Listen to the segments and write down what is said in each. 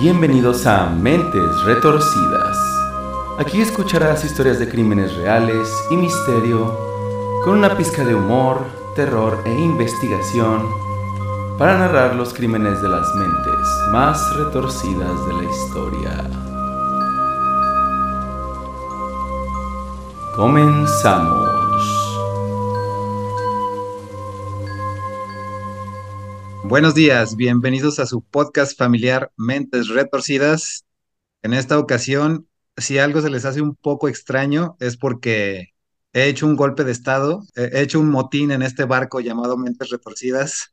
Bienvenidos a Mentes Retorcidas. Aquí escucharás historias de crímenes reales y misterio, con una pizca de humor, terror e investigación, para narrar los crímenes de las mentes más retorcidas de la historia. Comenzamos. Buenos días, bienvenidos a su podcast familiar Mentes Retorcidas. En esta ocasión, si algo se les hace un poco extraño, es porque he hecho un golpe de estado, he hecho un motín en este barco llamado Mentes Retorcidas.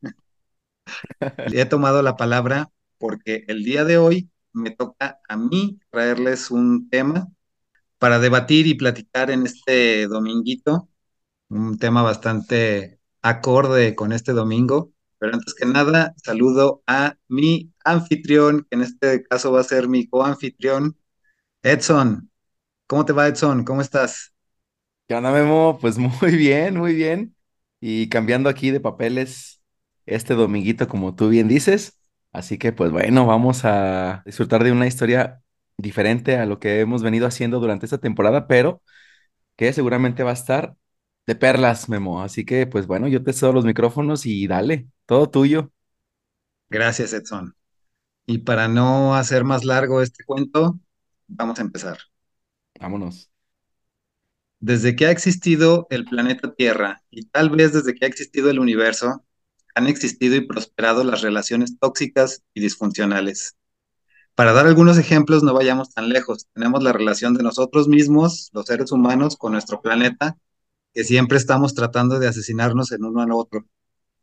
he tomado la palabra porque el día de hoy me toca a mí traerles un tema para debatir y platicar en este dominguito, un tema bastante acorde con este domingo pero antes que nada, saludo a mi anfitrión, que en este caso va a ser mi coanfitrión, Edson. ¿Cómo te va, Edson? ¿Cómo estás? ¿Qué onda, Memo? Pues muy bien, muy bien. Y cambiando aquí de papeles este dominguito, como tú bien dices. Así que, pues bueno, vamos a disfrutar de una historia diferente a lo que hemos venido haciendo durante esta temporada, pero que seguramente va a estar de perlas, Memo. Así que, pues bueno, yo te cedo los micrófonos y dale, todo tuyo. Gracias, Edson. Y para no hacer más largo este cuento, vamos a empezar. Vámonos. Desde que ha existido el planeta Tierra y tal vez desde que ha existido el universo, han existido y prosperado las relaciones tóxicas y disfuncionales. Para dar algunos ejemplos, no vayamos tan lejos. Tenemos la relación de nosotros mismos, los seres humanos, con nuestro planeta que siempre estamos tratando de asesinarnos en uno al otro.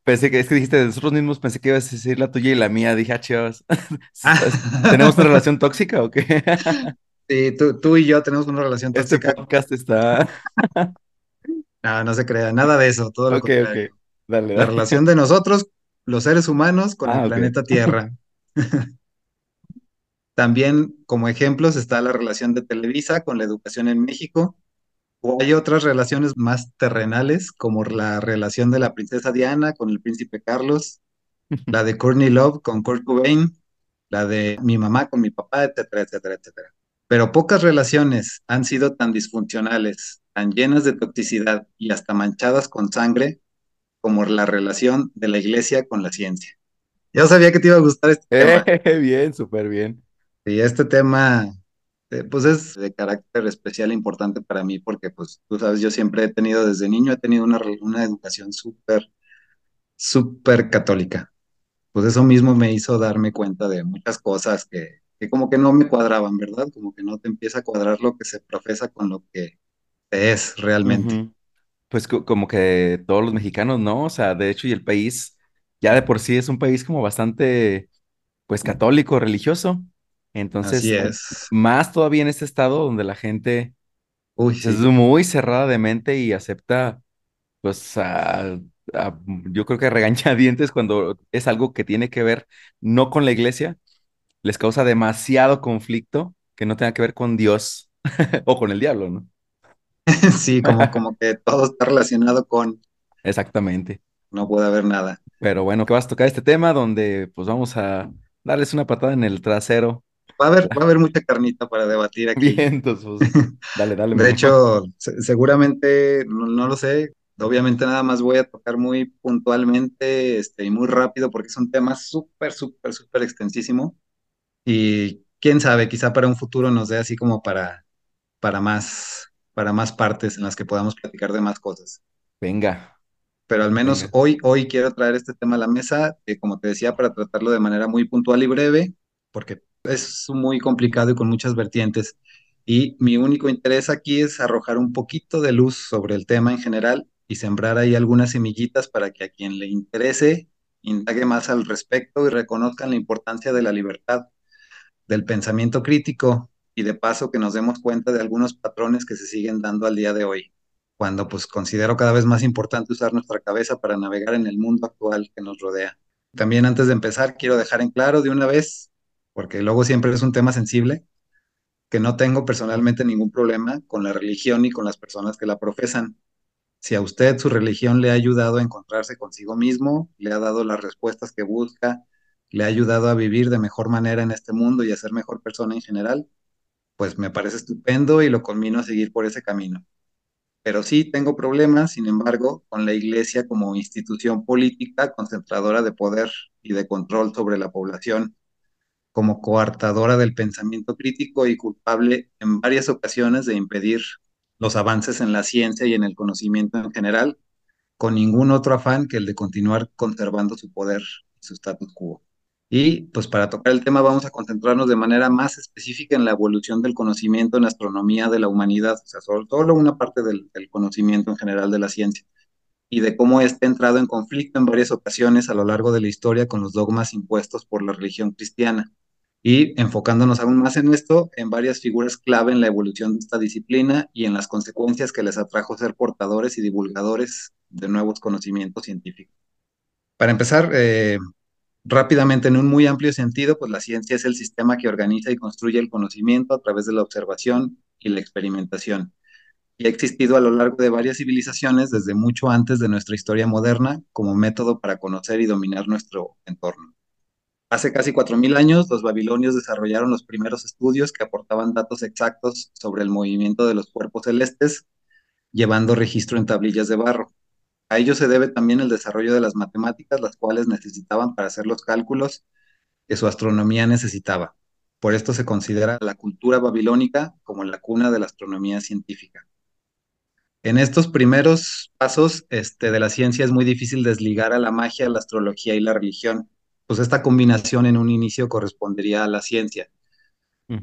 Pensé que, es que dijiste de nosotros mismos, pensé que ibas a decir la tuya y la mía. Dije, ah, ¿tenemos una relación tóxica o qué? sí, tú, y yo tenemos una relación este tóxica. Este podcast está. no, no se crea, nada de eso, todo lo okay, contrario. Dale, La relación de nosotros, los seres humanos, con ah, el planeta Tierra. También, como ejemplos, está la relación de Televisa con la educación en México, o hay otras relaciones más terrenales, como la relación de la princesa Diana con el príncipe Carlos, la de Courtney Love con Kurt Cobain, la de mi mamá con mi papá, etcétera, etcétera, etcétera. Pero pocas relaciones han sido tan disfuncionales, tan llenas de toxicidad y hasta manchadas con sangre como la relación de la iglesia con la ciencia. Yo sabía que te iba a gustar este tema. bien, súper bien. Y este tema este, pues es de carácter especial e importante para mí porque, pues, tú sabes, yo siempre he tenido, desde niño he tenido una, una educación súper, súper católica. Pues eso mismo me hizo darme cuenta de muchas cosas que, que como que no me cuadraban, ¿verdad? Como que no te empieza a cuadrar lo que se profesa con lo que es realmente. Pues como que todos los mexicanos, ¿no? O sea, de hecho, y el país ya de por sí es un país como bastante, pues, católico, religioso. Entonces, es. más todavía en este estado donde la gente pues, es muy cerrada de mente y acepta, pues, yo creo que regañadientes cuando es algo que tiene que ver no con la iglesia, les causa demasiado conflicto que no tenga que ver con Dios o con el diablo, ¿no? sí, como, como que todo está relacionado con... Exactamente. No puede haber nada. Pero bueno, que vas a tocar este tema donde pues vamos a darles una patada en el trasero Va a haber, va a haber mucha carnita para debatir aquí. Bien, entonces, pues, dale, dale. De hecho, seguramente, no, lo sé, obviamente nada más voy a tocar muy puntualmente este, y muy rápido porque es un tema súper, súper, súper extensísimo. Y quién sabe, quizá para un futuro nos dé así como para, para, más, para más partes en las que podamos platicar de más cosas. Venga. Pero al menos hoy, hoy quiero traer este tema a la mesa, eh, como te decía, para tratarlo de manera muy puntual y breve, porque es muy complicado y con muchas vertientes. Y mi único interés aquí es arrojar un poquito de luz sobre el tema en general y sembrar ahí algunas semillitas para que a quien le interese indague más al respecto y reconozcan la importancia de la libertad, del pensamiento crítico y de paso que nos demos cuenta de algunos patrones que se siguen dando al día de hoy, cuando pues considero cada vez más importante usar nuestra cabeza para navegar en el mundo actual que nos rodea. También antes de empezar, quiero dejar en claro de una vez porque luego siempre es un tema sensible, que no tengo personalmente ningún problema con la religión y con las personas que la profesan. Si a usted su religión le ha ayudado a encontrarse consigo mismo, le ha dado las respuestas que busca, le ha ayudado a vivir de mejor manera en este mundo y a ser mejor persona en general, pues me parece estupendo y lo conmino a seguir por ese camino. Pero sí tengo problemas, sin embargo, con la Iglesia como institución política concentradora de poder y de control sobre la población, como coartadora del pensamiento crítico y culpable en varias ocasiones de impedir los avances en la ciencia y en el conocimiento en general, con ningún otro afán que el de continuar conservando su poder y su status quo. Y pues para tocar el tema vamos a concentrarnos de manera más específica en la evolución del conocimiento en astronomía de la humanidad, o sea, solo una parte del, del conocimiento en general de la ciencia, y de cómo este ha entrado en conflicto en varias ocasiones a lo largo de la historia con los dogmas impuestos por la religión cristiana. Y enfocándonos aún más en esto, en varias figuras clave en la evolución de esta disciplina y en las consecuencias que les atrajo ser portadores y divulgadores de nuevos conocimientos científicos. Para empezar, eh, Rápidamente, en un muy amplio sentido, pues la ciencia es el sistema que organiza y construye el conocimiento a través de la observación y la experimentación. Y ha existido a lo largo de varias civilizaciones desde mucho antes de nuestra historia moderna como método para conocer y dominar nuestro entorno. Hace casi 4.000 años, los babilonios desarrollaron los primeros estudios que aportaban datos exactos sobre el movimiento de los cuerpos celestes, llevando registro en tablillas de barro. A ello se debe también el desarrollo de las matemáticas, las cuales necesitaban para hacer los cálculos que su astronomía necesitaba. Por esto se considera la cultura babilónica como la cuna de la astronomía científica. En estos primeros pasos este, de la ciencia es muy difícil desligar a la magia, la astrología y la religión, pues esta combinación en un inicio correspondería a la ciencia.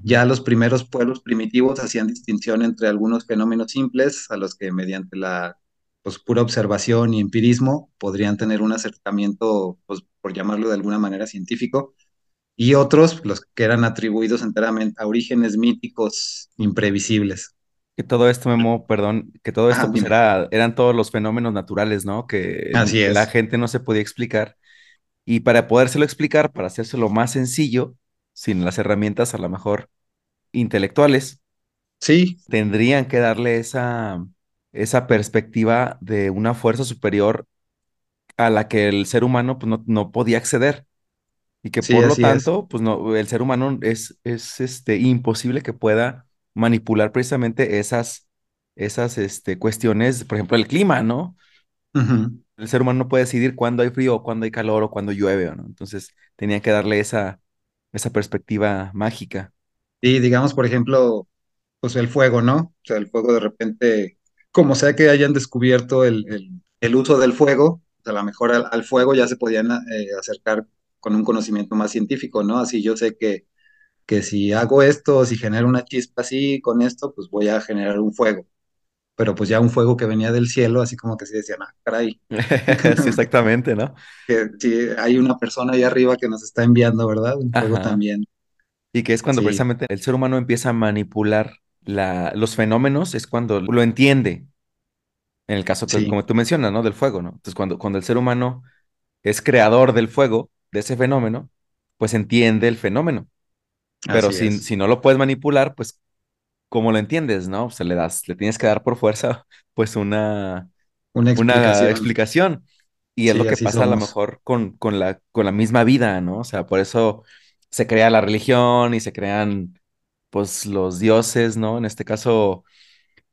Ya los primeros pueblos primitivos hacían distinción entre algunos fenómenos simples a los que mediante la pues, pura observación y empirismo podrían tener un acercamiento, pues, por llamarlo de alguna manera científico, y otros, los que eran atribuidos enteramente a orígenes míticos imprevisibles. Que todo esto, Memo, perdón, que todo esto Ah, pues era, eran todos los fenómenos naturales, ¿no? Que Así la es. gente no se podía explicar. Y para podérselo explicar, para hacérselo más sencillo, sin las herramientas a lo mejor intelectuales, Sí, tendrían que darle esa, esa perspectiva de una fuerza superior a la que el ser humano pues, no, no podía acceder. Y que sí, por lo es. tanto, pues no, el ser humano es, es este, imposible que pueda manipular precisamente esas, esas este, cuestiones, por ejemplo, el clima, ¿no? Ujú. El ser humano no puede decidir cuándo hay frío, o cuándo hay calor o cuándo llueve, ¿no? Entonces, tenían que darle esa, esa perspectiva mágica. Y digamos, por ejemplo, pues el fuego, ¿no? O sea, el fuego de repente, como sea que hayan descubierto el, el- el uso del fuego, pues, a lo mejor al, al fuego ya se podían eh, acercar con un conocimiento más científico, ¿no? Así yo sé que, que si hago esto, si genero una chispa así con esto, pues voy a generar un fuego. Pero pues ya un fuego que venía del cielo, así como que se decían, ah, caray, Sí, exactamente, ¿no? que si hay una persona ahí arriba que nos está enviando, ¿verdad? Un fuego Ajá. también. Y que es cuando Sí, precisamente el ser humano empieza a manipular la, los fenómenos, es cuando lo entiende, en el caso que, sí, como tú mencionas, ¿no? Del fuego, ¿no? Entonces, cuando, cuando el ser humano es creador del fuego, de ese fenómeno, pues entiende el fenómeno. Pero si, si no lo puedes manipular, pues, ¿cómo lo entiendes, no? O sea, le das, le tienes que dar por fuerza, pues, una, Una una explicación. explicación. Y es lo Sí, que así pasa a lo somos. mejor con, con la, con la misma vida, ¿no? O sea, por eso se crea la religión y se crean, pues, los dioses, ¿no? En este caso,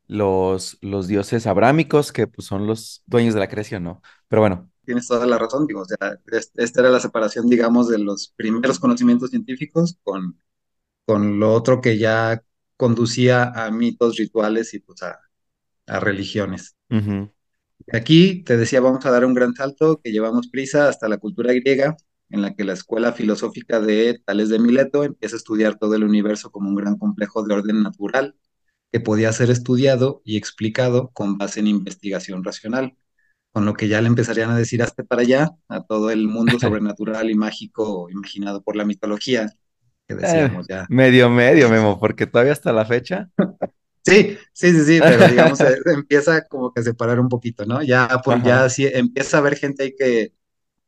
los, los dioses abrámicos, que pues son los dueños de la creación, ¿no? Pero bueno. Tienes toda la razón, digo, o sea, es- esta era la separación, digamos, de los primeros conocimientos científicos con, con lo otro que ya conducía a mitos, rituales y pues a, a religiones. Aquí te decía, vamos a dar un gran salto que llevamos prisa hasta la cultura griega, en la que la escuela filosófica de Tales de Mileto empieza a estudiar todo el universo como un gran complejo de orden natural que podía ser estudiado y explicado con base en investigación racional con lo que ya le empezarían a decir hasta para allá a todo el mundo sobrenatural y mágico imaginado por la mitología que Eh, decíamos ya. medio, medio, Memo, porque todavía hasta la fecha. Sí, sí, sí, sí, pero digamos, eh, empieza como que a separar un poquito, ¿no? Ya, por, ya sí, empieza a haber gente ahí que,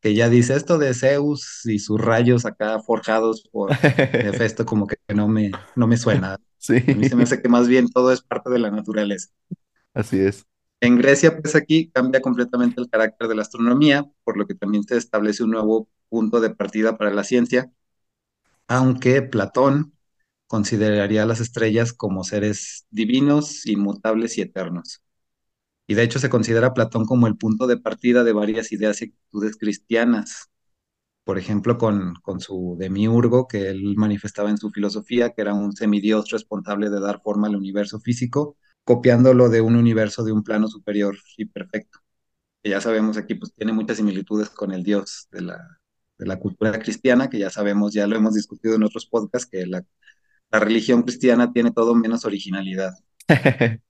que ya dice esto de Zeus y sus rayos acá forjados por Hefesto, como que no me, no me suena. Sí, A mí se me hace que más bien todo es parte de la naturaleza. así es. En Grecia, pues aquí cambia completamente el carácter de la astronomía, por lo que también se establece un nuevo punto de partida para la ciencia, aunque Platón consideraría a las estrellas como seres divinos, inmutables y eternos. Y de hecho se considera Platón como el punto de partida de varias ideas y actitudes cristianas. Por ejemplo, con, con su demiurgo que él manifestaba en su filosofía, que era un semidios responsable de dar forma al universo físico, copiándolo de un universo de un plano superior y perfecto. Que ya sabemos aquí, pues tiene muchas similitudes con el dios de la, de la cultura cristiana, que ya sabemos, ya lo hemos discutido en otros podcasts, que la, la religión cristiana tiene todo menos originalidad.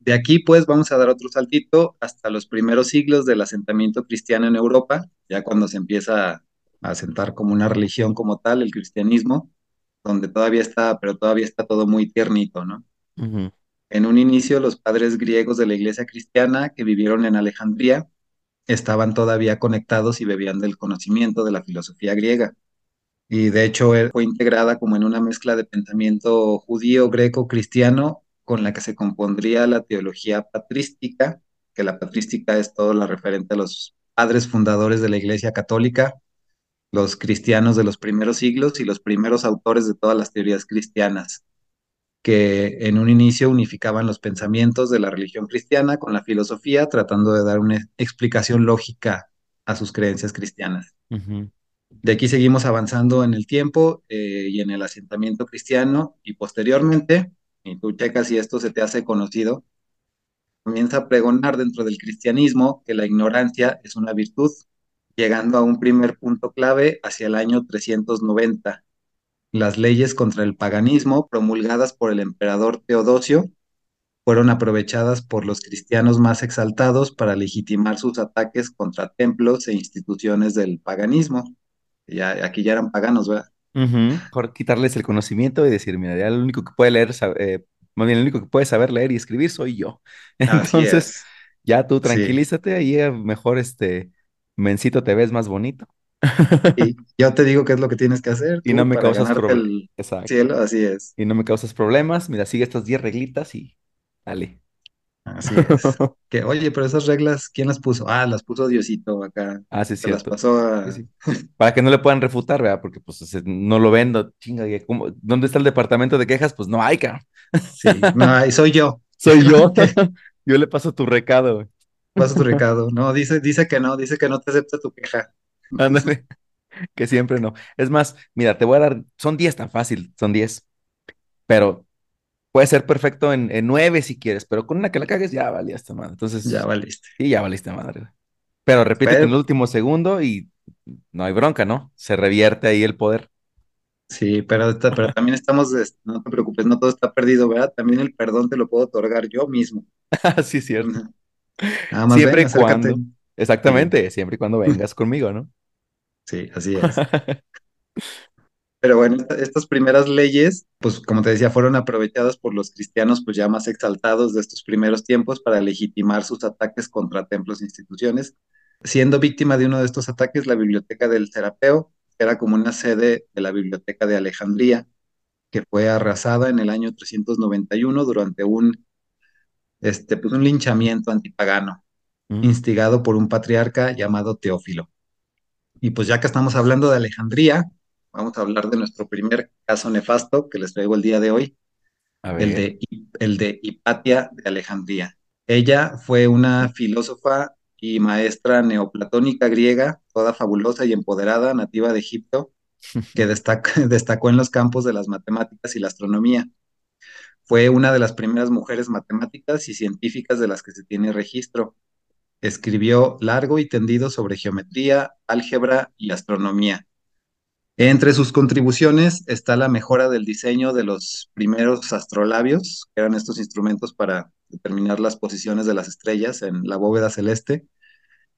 De aquí, pues, vamos a dar otro saltito hasta los primeros siglos del asentamiento cristiano en Europa, ya cuando se empieza a asentar como una religión como tal, el cristianismo, donde todavía está, pero todavía está todo muy tiernito, ¿no? En un inicio, los padres griegos de la iglesia cristiana que vivieron en Alejandría estaban todavía conectados y bebían del conocimiento de la filosofía griega. Y de hecho fue integrada como en una mezcla de pensamiento judío, greco, cristiano, con la que se compondría la teología patrística, que la patrística es todo lo referente a los padres fundadores de la Iglesia Católica, los cristianos de los primeros siglos y los primeros autores de todas las teorías cristianas, que en un inicio unificaban los pensamientos de la religión cristiana con la filosofía, tratando de dar una explicación lógica a sus creencias cristianas. De aquí seguimos avanzando en el tiempo eh, y en el asentamiento cristiano y posteriormente, y tú checas si esto se te hace conocido, comienza a pregonar dentro del cristianismo que la ignorancia es una virtud, llegando a un primer punto clave hacia el año 390. Las leyes contra el paganismo promulgadas por el emperador Teodosio fueron aprovechadas por los cristianos más exaltados para legitimar sus ataques contra templos e instituciones del paganismo. Ya, aquí ya eran paganos, ¿verdad? Por quitarles el conocimiento y decir, mira, ya el único que puede leer, eh, más bien el único que puede saber leer y escribir soy yo. Entonces, es. ya tú Sí. tranquilízate, ahí eh, mejor este mencito te ves más bonito Y yo te digo qué es lo que tienes que hacer y no me causas problemas. Exacto. cielo. Así es. Y no me causas problemas. Mira, sigue estas 10 reglitas y dale. Así es. Que, oye, pero esas reglas, ¿quién las puso? Ah, las puso Diosito acá. Ah, sí, Se las pasó Sí, a... sí. Para que no le puedan refutar, ¿verdad? Porque pues no lo vendo, chinga, ¿y cómo- ¿dónde está el departamento de quejas? Pues no hay, cabrón. Sí, no, soy yo. Soy yo. Yo le paso tu recado. Pasa tu recado. No, dice, dice que no, dice que no te acepta tu queja. Ándale, que siempre no. Es más, mira, te voy a dar, son 10 tan fácil, son 10, pero puede ser perfecto en, en 9 si quieres, pero con una que la cagues ya valiste madre. Ya Entonces, valiste. sí, ya valiste madre. Pero repítete en Pero, el último segundo y no hay bronca, ¿no? Se revierte ahí el poder. sí, pero, pero también estamos, es- no te preocupes, no todo está perdido, ¿verdad? También el perdón te lo puedo otorgar yo mismo. Sí, es cierto. Nada más ven, Siempre y cuando, Sí, exactamente, siempre y cuando vengas conmigo, ¿no? Sí, así es. Pero bueno, esta- estas primeras leyes, pues como te decía, fueron aprovechadas por los cristianos pues ya más exaltados de estos primeros tiempos para legitimar sus ataques contra templos e instituciones, siendo víctima de uno de estos ataques la biblioteca del Serapeo, que era como una sede de la biblioteca de Alejandría, que fue arrasada en el año 391 durante un, este, pues un linchamiento antipagano, Mm, instigado por un patriarca llamado Teófilo. Y pues ya que estamos hablando de Alejandría, vamos a hablar de nuestro primer caso nefasto que les traigo el día de hoy, A el de, el de Hipatia de Alejandría. Ella fue una filósofa y maestra neoplatónica griega, toda fabulosa y empoderada, nativa de Egipto, que destaca- destacó en los campos de las matemáticas y la astronomía. Fue una de las primeras mujeres matemáticas y científicas de las que se tiene registro. Escribió largo y tendido sobre geometría, álgebra y astronomía entre sus contribuciones está la mejora del diseño de los primeros astrolabios, que eran estos instrumentos para determinar las posiciones de las estrellas en la bóveda celeste,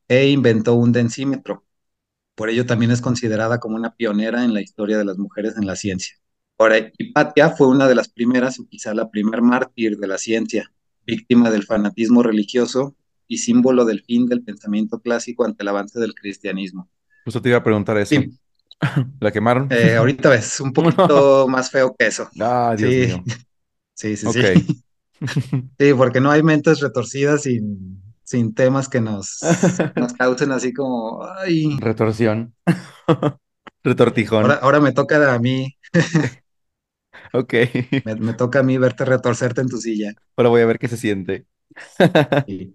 e inventó un densímetro. Por ello también es considerada como una pionera en la historia de las mujeres en la ciencia. Ahora, Hipatia fue una de las primeras, o quizá la primer mártir de la ciencia, víctima del fanatismo religioso y símbolo del fin del pensamiento clásico ante el avance del cristianismo. Justo te iba a preguntar eso. Sí, ¿La quemaron? Eh, ahorita ves, un poquito más feo que eso. Ah, Dios Sí, mío. sí, sí, sí. Sí, porque no hay mentes retorcidas sin, sin temas que nos, nos causen así como, ay, Retorsión. Retortijón. ahora me toca a mí, Ok. me, me toca a mí verte retorcerte en tu silla. Ahora voy a ver qué se siente. Y,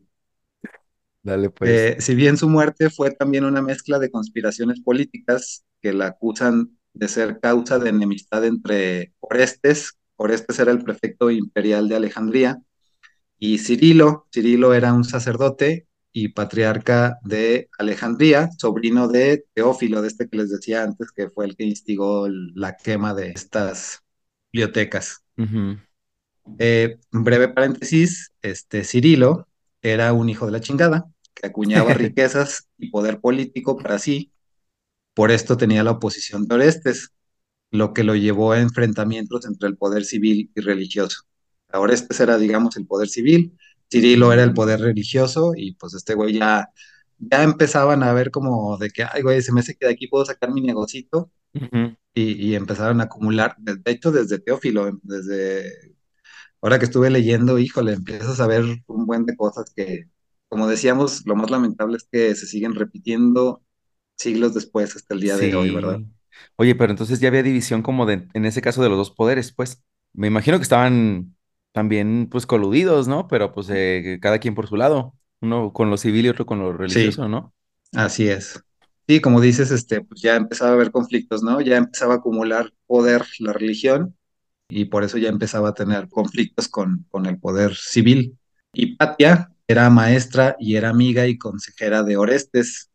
Dale, pues. eh, si bien su muerte fue también una mezcla de conspiraciones políticas que la acusan de ser causa de enemistad entre Orestes, Orestes era el prefecto imperial de Alejandría, y Cirilo, Cirilo era un sacerdote y patriarca de Alejandría, sobrino de Teófilo, de este que les decía antes, que fue el que instigó la quema de estas bibliotecas. Eh, breve paréntesis, este Cirilo era un hijo de la chingada, que acuñaba riquezas y poder político para sí, por esto tenía la oposición de Orestes, lo que lo llevó a enfrentamientos entre el poder civil y religioso. Ahora este era, digamos, el poder civil, Cirilo era el poder religioso y pues este güey ya, ya empezaban a ver como de que, ay, güey, se me hace que de aquí puedo sacar mi negocito y, y empezaron a acumular, de, de hecho, desde Teófilo, desde ahora que estuve leyendo, híjole, empiezas a ver un buen de cosas que, como decíamos, lo más lamentable es que se siguen repitiendo siglos después hasta el día de hoy, ¿verdad? Oye, pero entonces ya había división como de, en ese caso de los dos poderes, pues. Me imagino que estaban también, pues, coludidos, ¿no? Pero pues eh, cada quien por su lado. Uno con lo civil y otro con lo Sí, religioso, ¿no? Así es. Sí, como dices, este, pues ya empezaba a haber conflictos, ¿no? Ya empezaba a acumular poder la religión y por eso ya empezaba a tener conflictos con, con el poder civil. Hipatia era maestra y era amiga y consejera de Orestes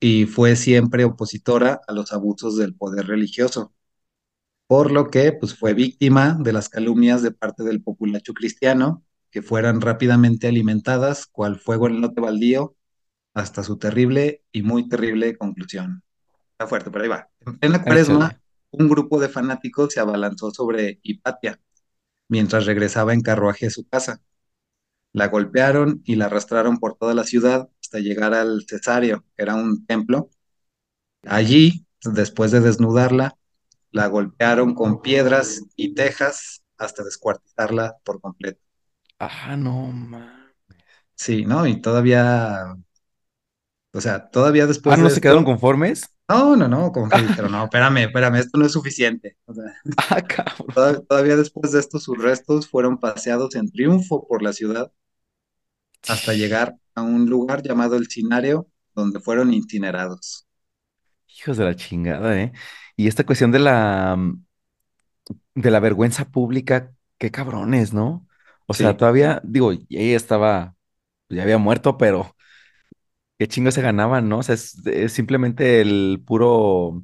y fue siempre opositora a los abusos del poder religioso, por lo que pues fue víctima de las calumnias de parte del populacho cristiano que fueran rápidamente alimentadas cual fuego en el lote baldío hasta su terrible y muy terrible conclusión. Está fuerte, pero ahí va. En plena cuaresma, un grupo de fanáticos se abalanzó sobre Hipatia mientras regresaba en carruaje a su casa. La golpearon y la arrastraron por toda la ciudad hasta llegar al Cesario, que era un templo. Allí, después de desnudarla, la golpearon con piedras y tejas hasta descuartizarla por completo. Ah, no, ma. Sí, ¿no? Y todavía, o sea, todavía Ah, después ¿no de se quedaron conformes? No, no, no, como que dijeron, no, espérame, espérame, esto no es suficiente. O sea, Ah, cabrón. toda- todavía después de esto, sus restos fueron paseados en triunfo por la ciudad hasta llegar a un lugar llamado el Cinario, donde fueron incinerados. Hijos de la chingada, ¿eh? Y esta cuestión de la, de la vergüenza pública, qué cabrones, ¿no? O sea, todavía, digo, ella estaba, ya había muerto, pero qué chingo se ganaban, ¿no? O sea, es, es simplemente el puro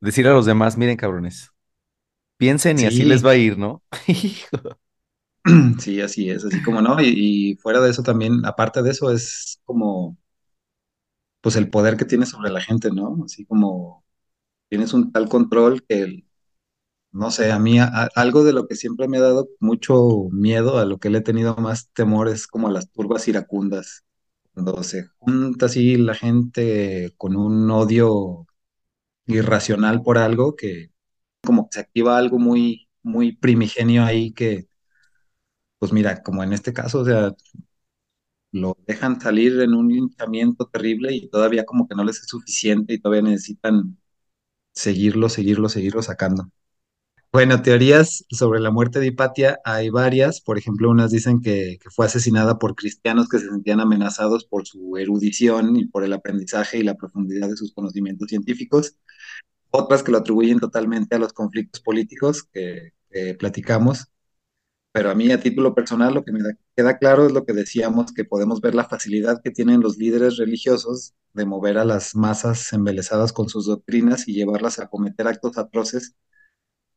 decir a los demás, miren, cabrones, piensen y así les va a ir, ¿no? Hijo. sí, así es, así como no. Y, fuera de eso también, aparte de eso, es como, pues el poder que tiene sobre la gente, ¿no? Así como tienes un tal control que No sé, a mí algo de lo que siempre me ha dado mucho miedo, a lo que le he tenido más temor es como las turbas iracundas, cuando se junta así la gente con un odio irracional por algo que como que se activa algo muy, muy primigenio ahí que, pues mira, como en este caso, o sea, lo dejan salir en un linchamiento terrible y todavía como que no les es suficiente y todavía necesitan seguirlo, seguirlo, seguirlo sacando. Bueno, teorías sobre la muerte de Hipatia hay varias. Por ejemplo, unas dicen que, fue asesinada por cristianos que se sentían amenazados por su erudición y por el aprendizaje y la profundidad de sus conocimientos científicos. Otras que lo atribuyen totalmente a los conflictos políticos que platicamos. Pero a mí, a título personal, lo que me da- queda claro es lo que decíamos, que podemos ver la facilidad que tienen los líderes religiosos de mover a las masas embelesadas con sus doctrinas y llevarlas a cometer actos atroces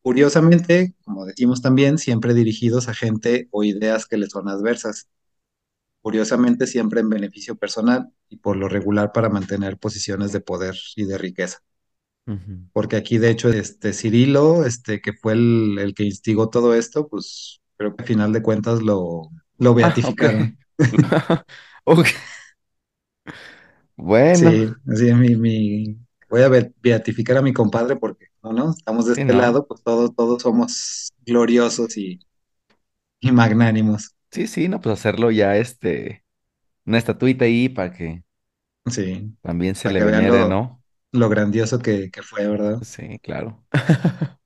Curiosamente, como decimos también, siempre dirigidos a gente o ideas que les son adversas. Curiosamente, siempre en beneficio personal y por lo regular para mantener posiciones de poder y de riqueza. Porque aquí, de hecho, este Cirilo, este, que fue el, el que instigó todo esto, pues creo que a final de cuentas lo, lo Ah, beatificaron. Bueno, Sí, así es mi, mi, voy a be- beatificar a mi compadre porque, no, no, estamos de sí, este ¿no? lado, pues todos, todos somos gloriosos y, y magnánimos. Sí, sí, no, pues hacerlo ya, este, una estatuita ahí para que Sí, también se le venere, lo, ¿no? lo grandioso que, que fue, ¿verdad? Sí, claro.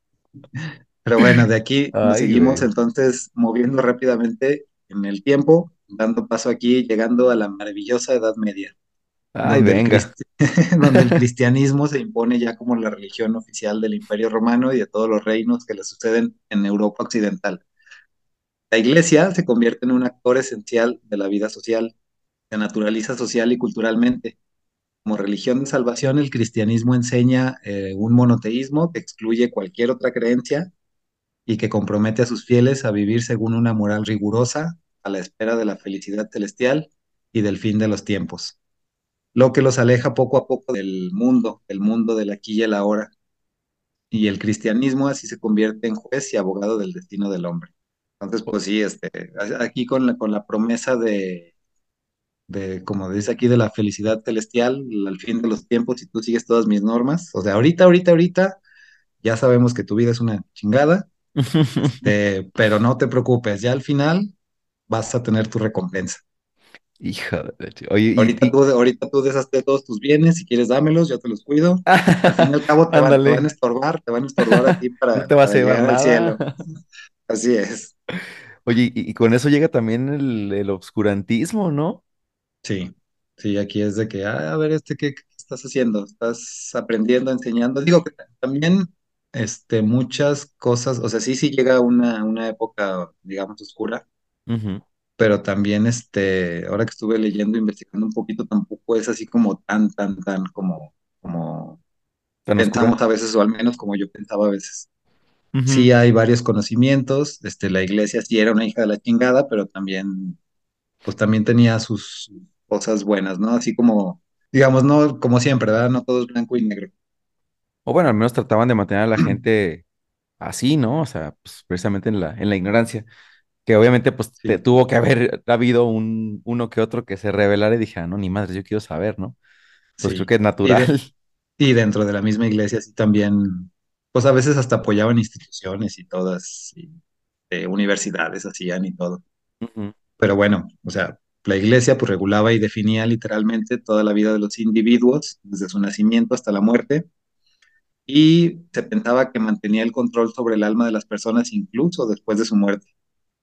Pero bueno, de aquí nos seguimos güey. entonces moviendo rápidamente en el tiempo, dando paso aquí, llegando a la maravillosa Edad Media, Ay, donde el, venga. cristi- donde el cristianismo se impone ya como la religión oficial del Imperio Romano y de todos los reinos que le suceden en Europa Occidental. La iglesia se convierte en un actor esencial de la vida social, se naturaliza social y culturalmente. Como religión de salvación, el cristianismo enseña eh, un monoteísmo que excluye cualquier otra creencia y que compromete a sus fieles a vivir según una moral rigurosa, a la espera de la felicidad celestial y del fin de los tiempos, lo que los aleja poco a poco del mundo, del mundo del aquí y el ahora, y el cristianismo así se convierte en juez y abogado del destino del hombre. Entonces, pues sí, este, aquí con la, con la promesa de, de, como dice aquí, de la felicidad celestial al fin de los tiempos, si tú sigues todas mis normas, o sea, ahorita, ahorita, ahorita, ya sabemos que tu vida es una chingada, este, pero no te preocupes, ya al final vas a tener tu recompensa. Hija de Oye, Ahorita y... tú, ahorita tú deshazte de todos tus bienes, si quieres dámelos, yo te los cuido. Al fin y al cabo te van, te van a estorbar, te van a estorbar a ti No para, te vas a llevar al cielo. Así es. Oye, y, y con eso llega también el, el obscurantismo, ¿no? Sí, sí, aquí es de que, ah, a ver, este, ¿qué, qué estás haciendo? ¿Estás aprendiendo, enseñando? Digo que también, este, muchas cosas, o sea, sí, sí llega una, una época, digamos, oscura, pero también, este, ahora que estuve leyendo, investigando un poquito, tampoco es así como tan, tan, tan como, como Tan pensamos oscura. a veces, o al menos como yo pensaba a veces. Sí hay varios conocimientos, este, la iglesia sí era una hija de la chingada, pero también pues también tenía sus cosas buenas, ¿no? Así como, digamos, no como siempre, ¿verdad? No todo es blanco y negro. O bueno, al menos trataban de mantener a la gente así, ¿no? O sea, pues precisamente en la, en la ignorancia. Que obviamente, pues, te, Sí, tuvo que haber habido un, uno que otro que se rebelara y dijera, no, ni madre, yo quiero saber, ¿no? Pues creo que es Y, natural. de, y dentro de la misma iglesia sí también, pues a veces hasta apoyaban instituciones y todas, y, eh, universidades hacían y todo. Pero bueno, o sea, la iglesia pues regulaba y definía literalmente toda la vida de los individuos, desde su nacimiento hasta la muerte, y se pensaba que mantenía el control sobre el alma de las personas incluso después de su muerte.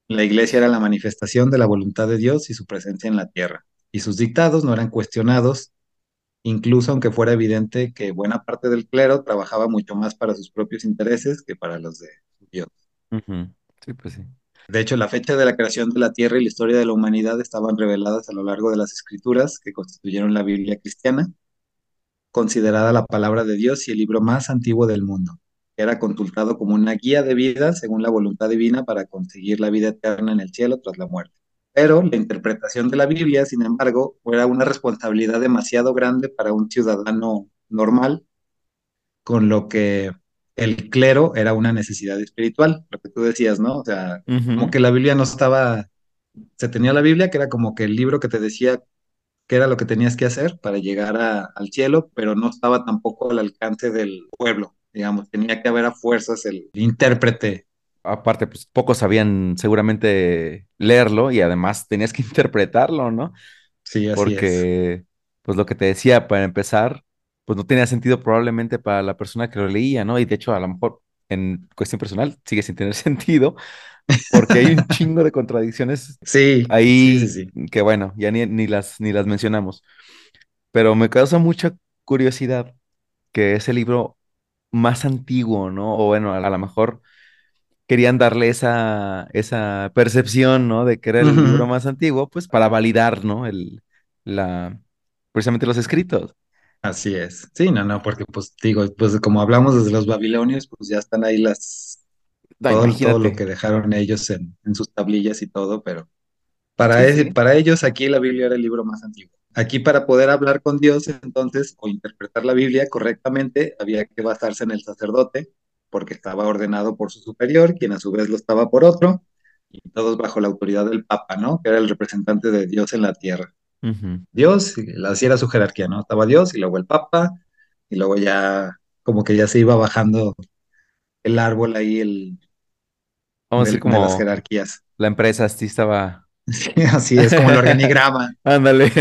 La iglesia era la manifestación de la voluntad de Dios y su presencia en la tierra, y sus dictados no eran cuestionados, incluso aunque fuera evidente que buena parte del clero trabajaba mucho más para sus propios intereses que para los de Dios. Sí, pues sí. De hecho, la fecha de la creación de la tierra y la historia de la humanidad estaban reveladas a lo largo de las escrituras que constituyeron la Biblia cristiana, considerada la palabra de Dios y el libro más antiguo del mundo. Era consultado como una guía de vida según la voluntad divina para conseguir la vida eterna en el cielo tras la muerte. Pero la interpretación de la Biblia, sin embargo, era una responsabilidad demasiado grande para un ciudadano normal, con lo que el clero era una necesidad espiritual, lo que tú decías, ¿no? O sea, como que la Biblia no estaba, se tenía la Biblia, que era como que el libro que te decía qué era lo que tenías que hacer para llegar a- al cielo, pero no estaba tampoco al alcance del pueblo, digamos, tenía que haber a fuerzas el intérprete. Aparte, pues pocos sabían seguramente leerlo y además tenías que interpretarlo, ¿no? Sí, así es. Porque, pues lo que te decía, para empezar, pues no tenía sentido probablemente para la persona que lo leía, ¿no? Y de hecho, a lo mejor en cuestión personal sigue sin tener sentido, porque hay un chingo de contradicciones Sí, sí, sí, ahí sí. que, bueno, ya ni, ni las, ni las mencionamos. Pero me causa mucha curiosidad que es el libro más antiguo, ¿no? O bueno, a, a lo mejor querían darle esa, esa percepción, ¿no? De que era el libro más antiguo, pues para validar, ¿no? El, la, precisamente los escritos. Así es. Sí, no, no, porque pues digo, pues como hablamos desde los babilonios, pues ya están ahí las, todo, todo lo que dejaron ellos en, en sus tablillas y todo, pero Para, Sí, sí. para ellos aquí la Biblia era el libro más antiguo. Aquí para poder hablar con Dios entonces o interpretar la Biblia correctamente había que basarse en el sacerdote porque estaba ordenado por su superior, quien a su vez lo estaba por otro, y todos bajo la autoridad del Papa, ¿no? Que era el representante de Dios en la tierra. Dios, y así era su jerarquía, ¿no? Estaba Dios y luego el Papa y luego ya como que ya se iba bajando el árbol ahí el, Vamos a decir de, de las como jerarquías. la empresa sí estaba Sí, así es como el organigrama. Ándale.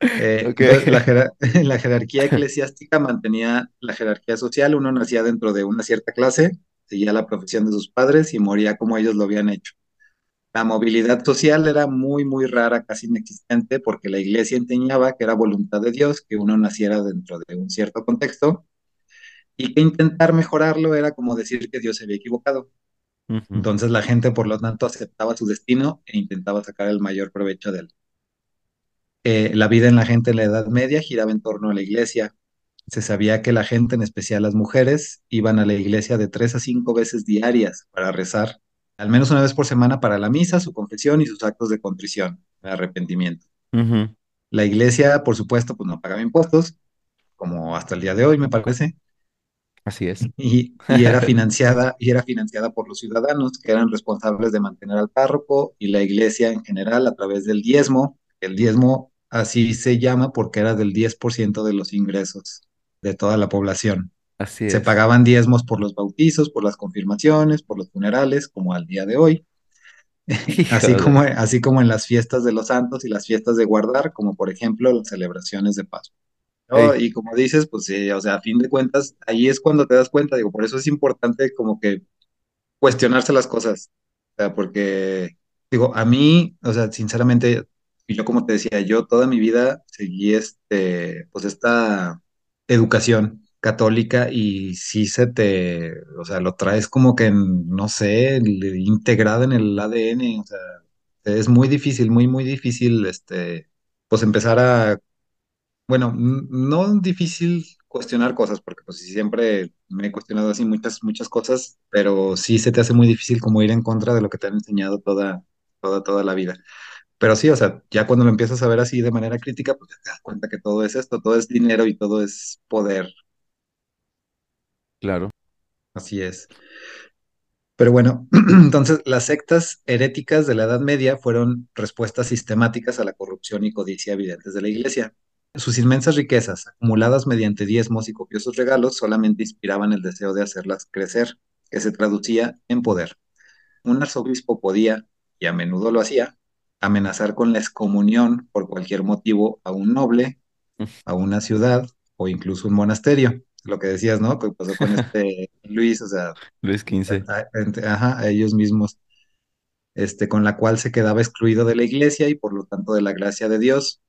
Eh, la jerarquía eclesiástica mantenía la jerarquía social. Uno nacía dentro de una cierta clase, seguía la profesión de sus padres y moría como ellos lo habían hecho. La movilidad social era muy, muy rara, casi inexistente, porque la iglesia enseñaba que era voluntad de Dios que uno naciera dentro de un cierto contexto y que intentar mejorarlo era como decir que Dios se había equivocado. Entonces la gente, por lo tanto, aceptaba su destino e intentaba sacar el mayor provecho de él. Eh, la vida en la gente en la Edad Media giraba en torno a la iglesia. Se sabía que la gente, en especial las mujeres, iban a la iglesia de tres a cinco veces diarias para rezar, al menos una vez por semana para la misa, su confesión y sus actos de contrición, de arrepentimiento. La iglesia, por supuesto, pues no pagaba impuestos, como hasta el día de hoy, me parece, Así es. y, y era financiada, y era financiada por los ciudadanos, que eran responsables de mantener al párroco y la iglesia en general a través del diezmo. El diezmo así se llama porque era del 10% de los ingresos de toda la población. Así Se es. pagaban diezmos por los bautizos, por las confirmaciones, por los funerales, como al día de hoy, así como, así como en las fiestas de los santos y las fiestas de guardar, como por ejemplo las celebraciones de Pascua. Y como dices, pues sí, o sea, a fin de cuentas, ahí es cuando te das cuenta, digo, por eso es importante como que cuestionarse las cosas, o sea, porque, digo, a mí, o sea, sinceramente, y yo como te decía, yo toda mi vida seguí este, pues esta educación católica y sí se te, o sea, lo traes como que, no sé, integrado en el ADN, o sea, es muy difícil, muy, muy difícil, este, pues empezar a bueno, no difícil cuestionar cosas, porque pues siempre me he cuestionado así muchas, muchas cosas, pero sí se te hace muy difícil como ir en contra de lo que te han enseñado toda, toda, toda la vida. Pero sí, o sea, ya cuando lo empiezas a ver así de manera crítica, pues te das cuenta que todo es esto, todo es dinero y todo es poder. Claro. Así es. Pero bueno, entonces las sectas heréticas de la Edad Media fueron respuestas sistemáticas a la corrupción y codicia evidentes de la Iglesia. Sus inmensas riquezas, acumuladas mediante diezmos y copiosos regalos, solamente inspiraban el deseo de hacerlas crecer, que se traducía en poder. Un arzobispo podía, y a menudo lo hacía, amenazar con la excomunión por cualquier motivo a un noble, a una ciudad o incluso un monasterio. Lo que decías, ¿no? Que pasó con este Luis, o sea, Luis entre- ajá, a ellos mismos, este, con la cual se quedaba excluido de la iglesia y por lo tanto de la gracia de Dios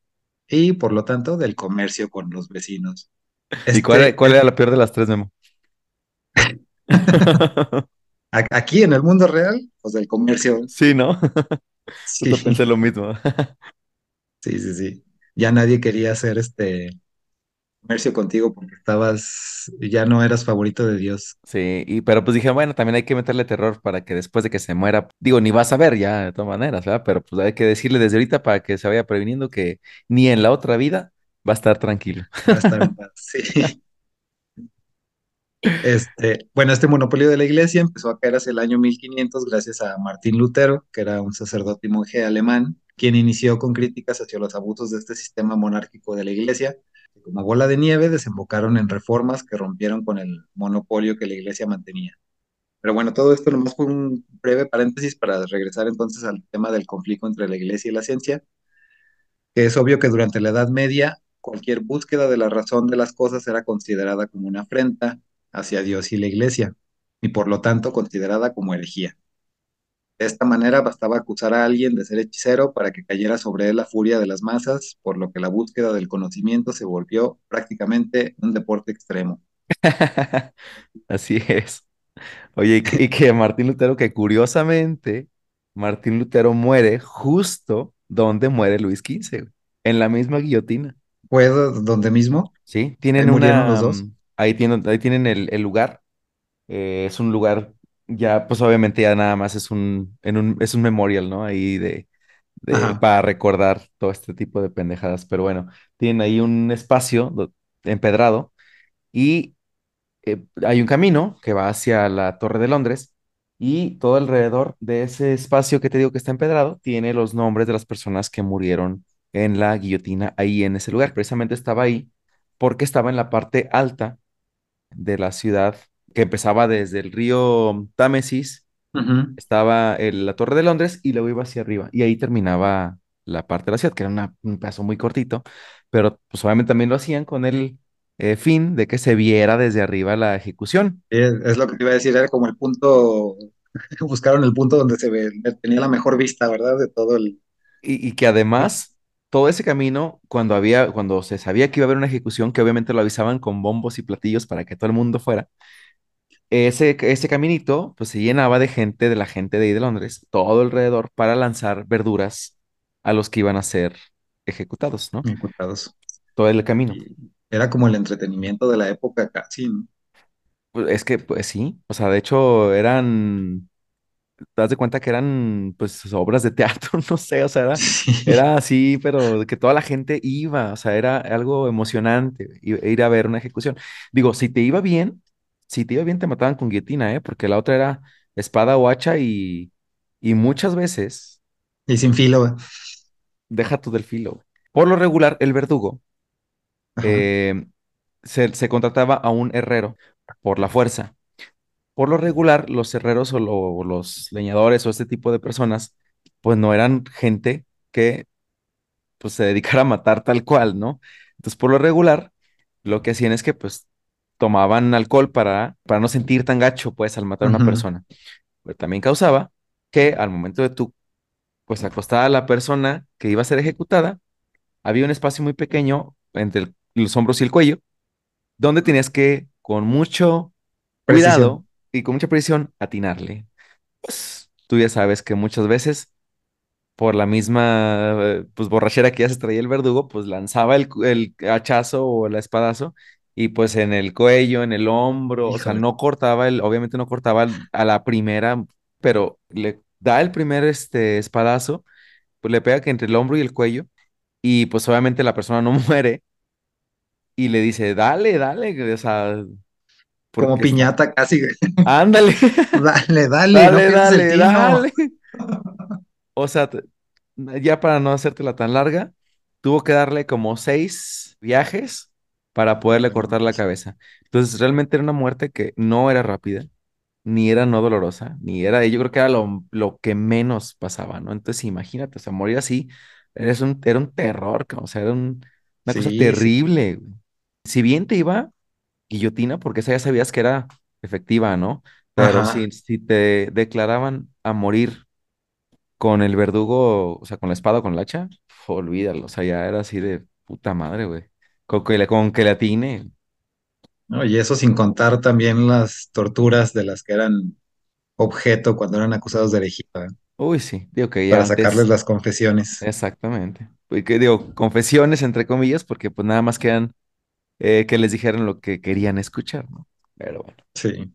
y por lo tanto del comercio con los vecinos. ¿Y cuál, era- Este, cuál era la peor de las tres, Memo? aquí en el mundo real, pues del comercio, Sí, ¿no? Justo pensé sí, lo mismo. sí, sí, sí. Ya nadie quería hacer este comercio contigo porque estabas, ya no eras favorito de Dios. Sí, y, pero pues dije, bueno, también hay que meterle terror para que después de que se muera, digo, ni vas a ver ya, de todas maneras, ¿verdad? Pero pues hay que decirle desde ahorita para que se vaya previniendo que ni en la otra vida va a estar tranquilo. Va a estar en paz. Sí. Este, bueno, este monopolio de la iglesia empezó a caer hacia el año 1500 gracias a Martín Lutero, que era un sacerdote y monje alemán, quien inició con críticas hacia los abusos de este sistema monárquico de la iglesia, como bola de nieve desembocaron en reformas que rompieron con el monopolio que la iglesia mantenía. Pero bueno, todo esto nomás fue un breve paréntesis para regresar entonces al tema del conflicto entre la iglesia y la ciencia, que es obvio que durante la Edad Media cualquier búsqueda de la razón de las cosas era considerada como una afrenta hacia Dios y la iglesia, y por lo tanto considerada como herejía. De esta manera bastaba acusar a alguien de ser hechicero para que cayera sobre él la furia de las masas, por lo que la búsqueda del conocimiento se volvió prácticamente un deporte extremo. Así es. Oye, y que, y que Martín Lutero, que curiosamente, Martín Lutero muere justo donde muere Luis güey, en la misma guillotina. ¿Fue do- donde mismo? Sí, tienen los una, dos. mm, ahí tienen, ahí tienen el, el lugar. eh, es un lugar, ya, pues obviamente ya nada más es un, en un, es un memorial, ¿no? Ahí de, de, para recordar todo este tipo de pendejadas. Pero bueno, tienen ahí un espacio do- empedrado y eh, hay un camino que va hacia la Torre de Londres y todo alrededor de ese espacio que te digo que está empedrado tiene los nombres de las personas que murieron en la guillotina ahí en ese lugar. Precisamente estaba ahí porque estaba en la parte alta de la ciudad que empezaba desde el río Támesis estaba la Torre de Londres y luego iba hacia arriba. Y ahí terminaba la parte de la ciudad, que era una- un pedazo muy cortito, pero pues obviamente también lo hacían con el eh, fin de que se viera desde arriba la ejecución. Es, es lo que te iba a decir, era como el punto, buscaron el punto donde se ve, tenía la mejor vista, ¿verdad? De todo el... Y, y que además, todo ese camino, cuando había, cuando se sabía que iba a haber una ejecución, que obviamente lo avisaban con bombos y platillos para que todo el mundo fuera, ese, ese caminito, pues se llenaba de gente, de la gente de ahí de Londres, todo alrededor, para lanzar verduras a los que iban a ser ejecutados, ¿no? Ejecutados. Todo el camino. Y era como el entretenimiento de la época casi, ¿no? Pues es que, pues sí, o sea, de hecho eran te das de cuenta que eran pues obras de teatro, no sé, o sea, era, Sí, era así, pero que toda la gente iba, o sea, era algo emocionante ir a ver una ejecución. Digo, si te iba bien, si te iba bien te mataban con guillotina, ¿eh? Porque la otra era espada o hacha y, y muchas veces y sin filo, güey. deja tú del filo. Por lo regular, el verdugo eh, se, se contrataba a un herrero por la fuerza. Por lo regular, los herreros o, lo- o los leñadores o este tipo de personas, pues no eran gente que pues se dedicara a matar tal cual, ¿no? Entonces, por lo regular, lo que hacían es que pues tomaban alcohol para, para no sentir tan gacho, pues, al matar a una persona. Pero también causaba que al momento de tú, pues, acostar a la persona que iba a ser ejecutada, había un espacio muy pequeño entre el- los hombros y el cuello, donde tenías que, con mucho Precisión. cuidado y con mucha precisión, atinarle. pues tú ya sabes que muchas veces, por la misma pues borrachera que ya se traía el verdugo, pues lanzaba el, el hachazo o el espadazo y pues en el cuello, en el hombro, o sea, no cortaba el, obviamente no cortaba el- a la primera, pero le da el primer este espadazo, pues le pega que entre el hombro y el cuello y pues obviamente la persona no muere y le dice, dale, dale, o sea, como piñata casi, ándale, Dale, dale, dale, dale, dale. O sea, ya para no hacértela tan larga, tuvo que darle como seis viajes para poderle cortar la cabeza. Entonces, realmente era una muerte que no era rápida, ni era no dolorosa, ni era, yo creo que era lo, lo que menos pasaba, ¿no? Entonces, imagínate, o sea, morir así, eres un, era un terror, o sea, era un- una cosa Sí, terrible. Si bien te iba guillotina, porque esa ya sabías que era efectiva, ¿no? Pero si, si te declaraban a morir con el verdugo, o sea, con la espada o con el hacha, olvídalo, o sea, ya era así de puta madre, güey. Con que le, con que le atine. ¿no? Y eso sin contar también las torturas de las que eran objeto cuando eran acusados de herejía. Uy, sí, digo que ya para sacarles las confesiones. exactamente. Que digo, confesiones entre comillas, porque pues nada más quedan eh, que les dijeran lo que querían escuchar, ¿no? Pero bueno, Sí,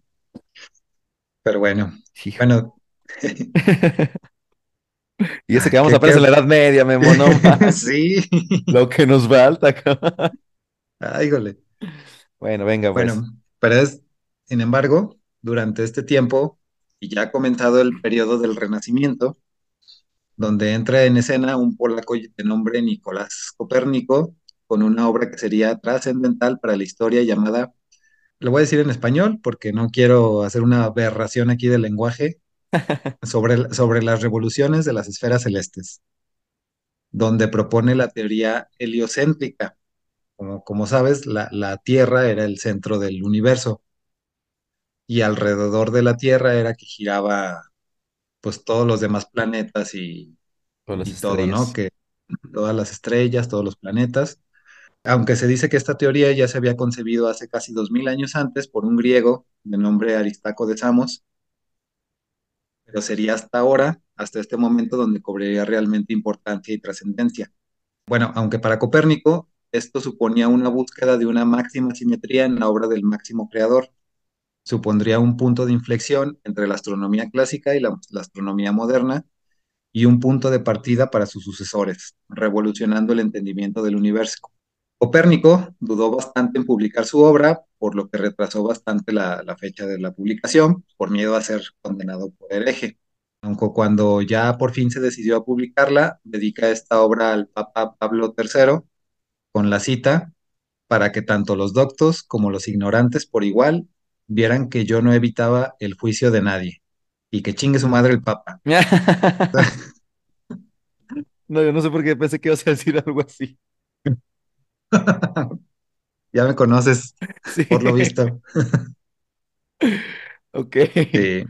pero bueno, hijo. bueno, Y eso que vamos ¿qué, apenas en la Edad Media, Memo, no. Sí, Lo que nos falta. Ay, híjole. Bueno, venga, Bueno, pues. pero es, sin embargo, durante este tiempo, y ya ha comenzado el periodo del Renacimiento, donde entra en escena un polaco de nombre Nicolás Copérnico, con una obra que sería trascendental para la historia llamada, lo voy a decir en español porque no quiero hacer una aberración aquí del lenguaje, sobre, sobre las revoluciones de las esferas celestes, donde propone la teoría heliocéntrica. Como, como sabes, la, la Tierra era el centro del universo y alrededor de la Tierra era que giraba pues todos los demás planetas y, y todo, ¿no? Que todas las estrellas, todos los planetas. Aunque se dice que esta teoría ya se había concebido hace casi dos mil años antes por un griego de nombre Aristarco de Samos, pero sería hasta ahora, hasta este momento, donde cobraría realmente importancia y trascendencia. Bueno, aunque para Copérnico esto suponía una búsqueda de una máxima simetría en la obra del máximo creador, supondría un punto de inflexión entre la astronomía clásica y la, la astronomía moderna y un punto de partida para sus sucesores, revolucionando el entendimiento del universo. Copérnico dudó bastante en publicar su obra, por lo que retrasó bastante la, la fecha de la publicación, por miedo a ser condenado por hereje. Aunque cuando ya por fin se decidió a publicarla, dedica esta obra al Papa Pablo III con la cita para que tanto los doctos como los ignorantes por igual vieran que yo no evitaba el juicio de nadie. y que chingue su madre el Papa. No, yo no sé por qué pensé que ibas a decir algo así. Ya me conoces, Sí. por lo visto. Ok. Sí.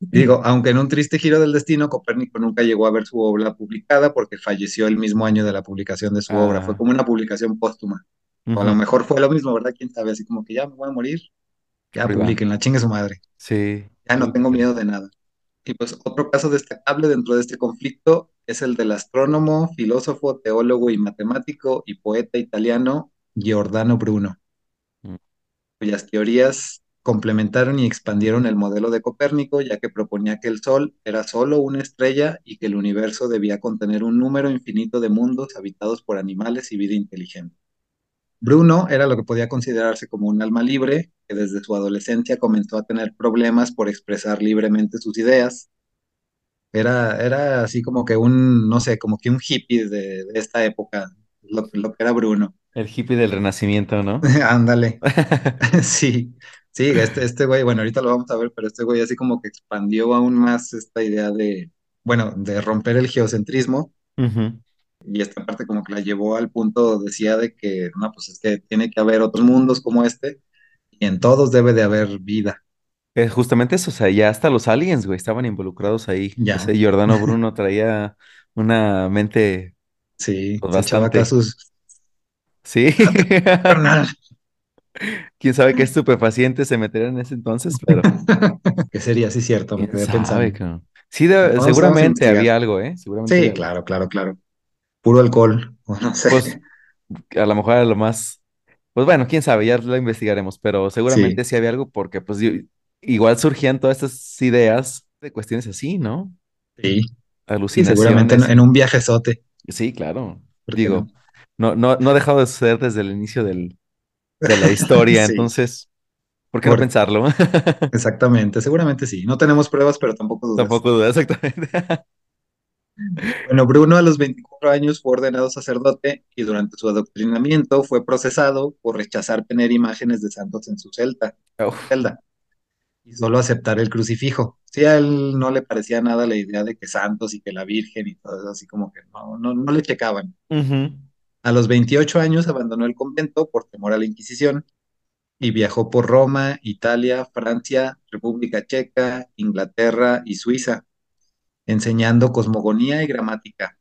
Digo, aunque en un triste giro del destino, Copérnico nunca llegó a ver su obra publicada porque falleció el mismo año de la publicación de su obra. Fue Ah, como una publicación póstuma. O a lo mejor fue lo mismo, ¿verdad? Quién sabe, así como que ya me voy a morir, ya publiquen, la chingue su madre. Sí, Ya no tengo miedo de nada. Y pues otro caso destacable dentro de este conflicto es el del astrónomo, filósofo, teólogo y matemático y poeta italiano Giordano Bruno, Mm. cuyas teorías complementaron y expandieron el modelo de Copérnico, ya que proponía que el Sol era solo una estrella y que el universo debía contener un número infinito de mundos habitados por animales y vida inteligente. Bruno era lo que podía considerarse como un alma libre, que desde su adolescencia comenzó a tener problemas por expresar libremente sus ideas Era, era así como que un, no sé, como que un hippie de, de esta época, lo, lo que era Bruno. El hippie del Renacimiento, ¿no? Ándale, sí, sí, este, este güey, bueno, ahorita lo vamos a ver, pero este güey así como que expandió aún más esta idea de, bueno, de romper el geocentrismo y esta parte como que la llevó al punto, decía de que, no, pues es que tiene que haber otros mundos como este y en todos debe de haber vida. Eh, justamente eso, o sea, ya hasta los aliens, güey, estaban involucrados ahí. Ya, Ese Giordano Bruno traía una mente sí, pues, bastante. sus... Sí. Quién sabe qué estupefaciente se metería en ese entonces, pero ¿Qué sería? Sí, cierto, me quedé pensando. Sí, de- seguramente había algo, ¿eh? Seguramente Sí, había claro, claro, claro. Puro alcohol, o no sé. Pues a lo mejor era lo más. Pues bueno, quién sabe, ya lo investigaremos, pero seguramente Sí, sí había algo porque pues igual surgían todas estas ideas de cuestiones así, ¿no? sí, sí, seguramente en, Alucinaciones. en un viajezote, Sí, claro. ¿por qué no? No, no, no ha dejado de suceder desde el inicio del, de la historia, Sí, entonces, ¿por qué no pensarlo? exactamente, seguramente sí. No tenemos pruebas, pero tampoco dudas. Tampoco duda, exactamente. Bueno, Bruno a los 24 años fue ordenado sacerdote y durante su adoctrinamiento fue procesado por rechazar tener imágenes de santos en su celda, y solo aceptar el crucifijo. Sí, a él no le parecía nada la idea de que santos y que la Virgen y todo eso, así como que no, no, no le checaban. A los 28 años abandonó el convento por temor a la Inquisición y viajó por Roma, Italia, Francia, República Checa, Inglaterra y Suiza, enseñando cosmogonía y gramática,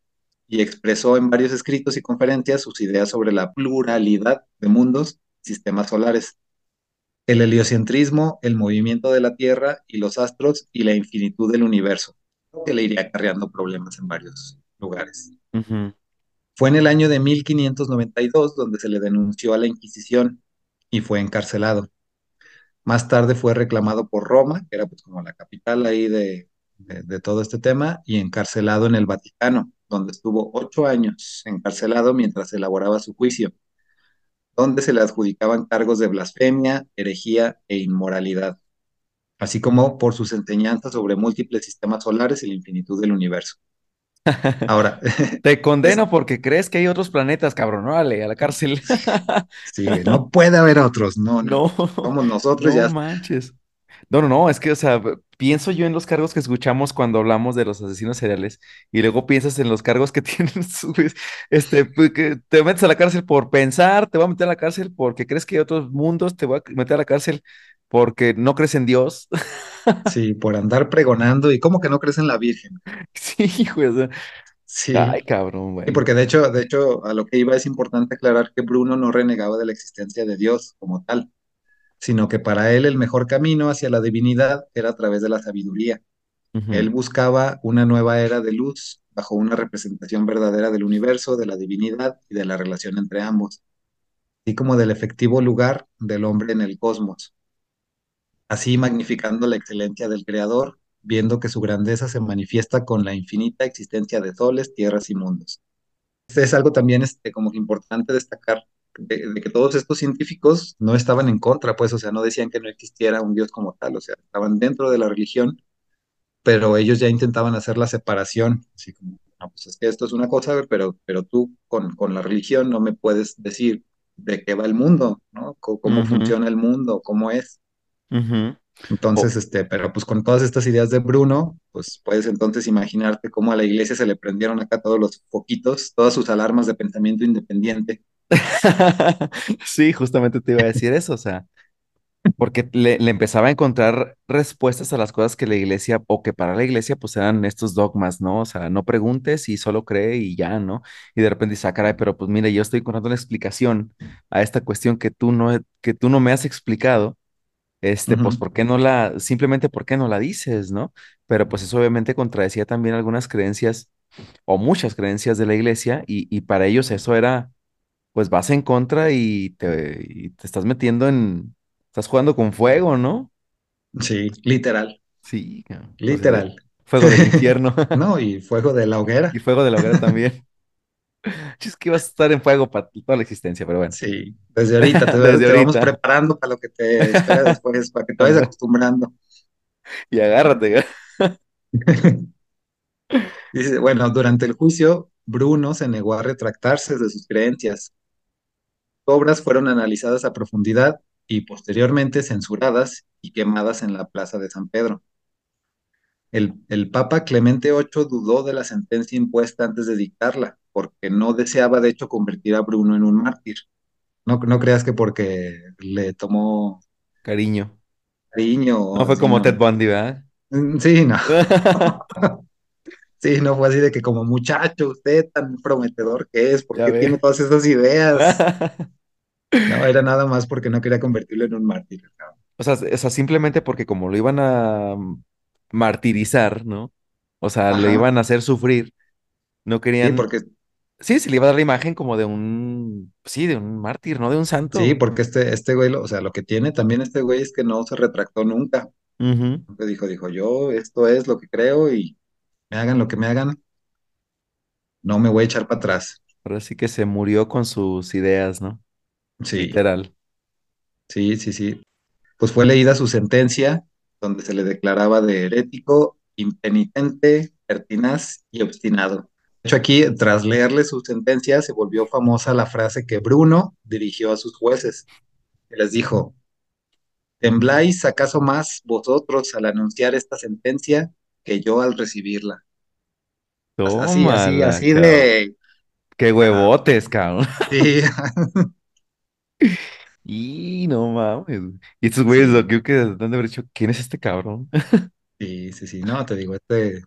y expresó en varios escritos y conferencias sus ideas sobre la pluralidad de mundos y sistemas solares, el heliocentrismo, el movimiento de la Tierra y los astros y la infinitud del universo, que le iría acarreando problemas en varios lugares. Fue en el año de 1592 donde se le denunció a la Inquisición y fue encarcelado. Más tarde fue reclamado por Roma, que era pues como la capital ahí de, de, de todo este tema, y encarcelado en el Vaticano, donde estuvo ocho años encarcelado mientras elaboraba su juicio, donde se le adjudicaban cargos de blasfemia, herejía e inmoralidad, así como por sus enseñanzas sobre múltiples sistemas solares y la infinitud del universo. Ahora, Te es, condeno porque crees que hay otros planetas, cabrón. Órale, a la cárcel. sí, no puede haber otros, no, no, No, somos nosotros no ya. manches. No, no, no, es que, o sea, pienso yo en los cargos que escuchamos cuando hablamos de los asesinos seriales y luego piensas en los cargos que tienen, este, pues, que te metes a la cárcel por pensar, te voy a meter a la cárcel porque crees que hay otros mundos, te voy a meter a la cárcel porque no crees en Dios. Sí, por andar pregonando y cómo que no crees en la Virgen. Sí, güey, o sea, ay, Sí, cabrón, y bueno. porque de hecho, de hecho, a lo que iba es importante aclarar que Bruno no renegaba de la existencia de Dios como tal, sino que para él el mejor camino hacia la divinidad era a través de la sabiduría. Él buscaba una nueva era de luz bajo una representación verdadera del universo, de la divinidad y de la relación entre ambos, así como del efectivo lugar del hombre en el cosmos, así magnificando la excelencia del Creador, viendo que su grandeza se manifiesta con la infinita existencia de soles, tierras y mundos. Este es algo también este, como que importante destacar, de, de que todos estos científicos no estaban en contra, pues, o sea, no decían que no existiera un Dios como tal, o sea, estaban dentro de la religión, pero ellos ya intentaban hacer la separación, así como, no, pues es que esto es una cosa, pero, pero tú con, con la religión no me puedes decir de qué va el mundo, ¿no? C- cómo ujú, funciona el mundo, cómo es. Entonces, este, pero pues con todas estas ideas de Bruno, pues puedes entonces imaginarte cómo a la iglesia se le prendieron acá todos los foquitos, todas sus alarmas de pensamiento independiente. Sí, justamente te iba a decir eso, o sea, porque le, le empezaba a encontrar respuestas a las cosas que la iglesia, o que para la iglesia, pues eran estos dogmas, ¿no? O sea, no preguntes y solo cree y ya, ¿no? Y de repente dice, ah, caray, pero pues mira, yo estoy encontrando una explicación a esta cuestión que tú no, que tú no me has explicado, este, pues. ¿por qué no la, simplemente, ¿por qué no la dices, ¿no? Pero pues eso obviamente contradecía también algunas creencias, o muchas creencias de la iglesia, y, y para ellos eso era pues vas en contra y te, y te estás metiendo en, estás jugando con fuego, ¿no? Sí, literal, Sí, literal. fuego del infierno No, y fuego de la y hoguera. fuego de la hoguera también. Es que vas a estar en fuego para toda la existencia, pero bueno, Sí, desde ahorita te, desde te vamos preparando para lo que te espera después, para que te vayas acostumbrando. y agárrate. Dice, bueno, durante el juicio, Bruno se negó a retractarse de sus creencias. obras fueron analizadas a profundidad y posteriormente censuradas y quemadas en la Plaza de San Pedro. El, el Papa Clemente VIII dudó de la sentencia impuesta antes de dictarla, porque no deseaba de hecho convertir a Bruno en un mártir. No, no creas que porque le tomó Cariño. cariño No fue como Ted. Bundy, ¿verdad? Mm, Sí, no. Sí, no fue así de que como muchacho, usted tan prometedor que es, ¿por Ya qué tiene todas esas ideas? No, era nada más porque no quería convertirlo en un mártir. O sea, o sea, simplemente porque como lo iban a martirizar, ¿no? O sea, lo Ajá, iban a hacer sufrir, no sí, querían porque Sí, se le iba a dar la imagen como de un, sí, de un mártir, no de un Sí, santo. porque este, este güey, o sea, lo que tiene también este güey es que no se retractó nunca. Nunca dijo, dijo, yo esto es lo que creo y me hagan lo que me hagan, no me voy a echar para atrás. Ahora sí que se murió con sus ideas, ¿no? Sí, Literal. sí, sí, sí. Pues fue leída su sentencia, donde se le declaraba de herético, impenitente, pertinaz y obstinado. De hecho, aquí, tras leerle su sentencia, se volvió famosa la frase que Bruno dirigió a sus jueces, que les dijo, ¿Tembláis acaso más vosotros al anunciar esta sentencia que yo al recibirla? As- Así, así, así cabrón. de... Qué huevotes, cabrón. sí, Y no mames. Y estos güeyes, lo que han de haber dicho, ¿quién es este cabrón? sí, sí, sí, no, te digo, este,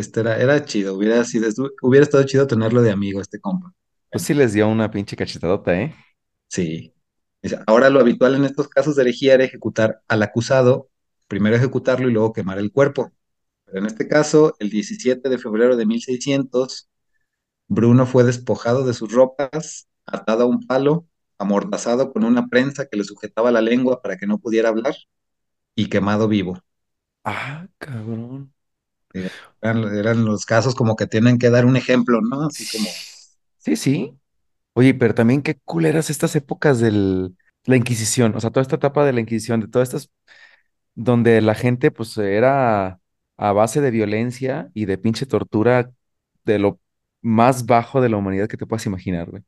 este era, era chido, hubiera sido, hubiera estado chido tenerlo de amigo, este compa. Pues sí les dio una pinche cachetadota, ¿eh? sí. Ahora lo habitual en estos casos de herejía era ejecutar al acusado, primero ejecutarlo y luego quemar el cuerpo. Pero en este caso, el 17 de febrero de 1600 Bruno fue despojado de sus ropas, atado a un palo, amordazado con una prensa que le sujetaba la lengua para que no pudiera hablar y quemado vivo. Ah, cabrón. Digo, Eran, eran los casos como que tienen que dar un ejemplo, ¿no? Así como, Sí, sí. Oye, pero también qué culeras estas épocas de la Inquisición, o sea, toda esta etapa de la Inquisición, de todas estas donde la gente pues era a base de violencia y de pinche tortura de lo más bajo de la humanidad que te puedas imaginar, güey.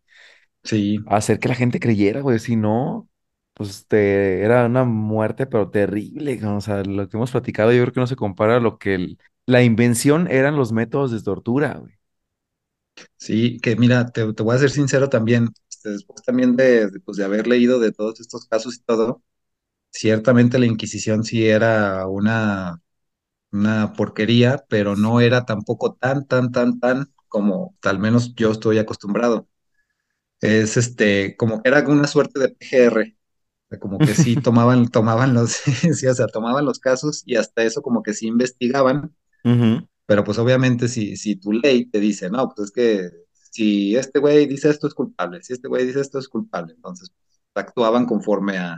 sí, Hacer que la gente creyera, güey, si no, pues te, era una muerte pero terrible, güey. o sea, lo que hemos platicado yo creo que no se compara a lo que el- la invención eran los métodos de tortura, güey. sí, que mira, te, te voy a ser sincero también, este, después también de, pues, de haber leído de todos estos casos y todo, ciertamente la Inquisición sí era una, una porquería, pero no era tampoco tan, tan, tan, tan como al menos yo estoy acostumbrado. Es este, como que era una suerte de PGR, como que sí tomaban, tomaban los, sí, o sea, tomaban los casos y hasta eso como que sí investigaban, Ujú, pero pues obviamente si, si tu ley te dice, no, pues es que si este güey dice esto es culpable, si este güey dice esto es culpable, entonces pues, actuaban conforme a,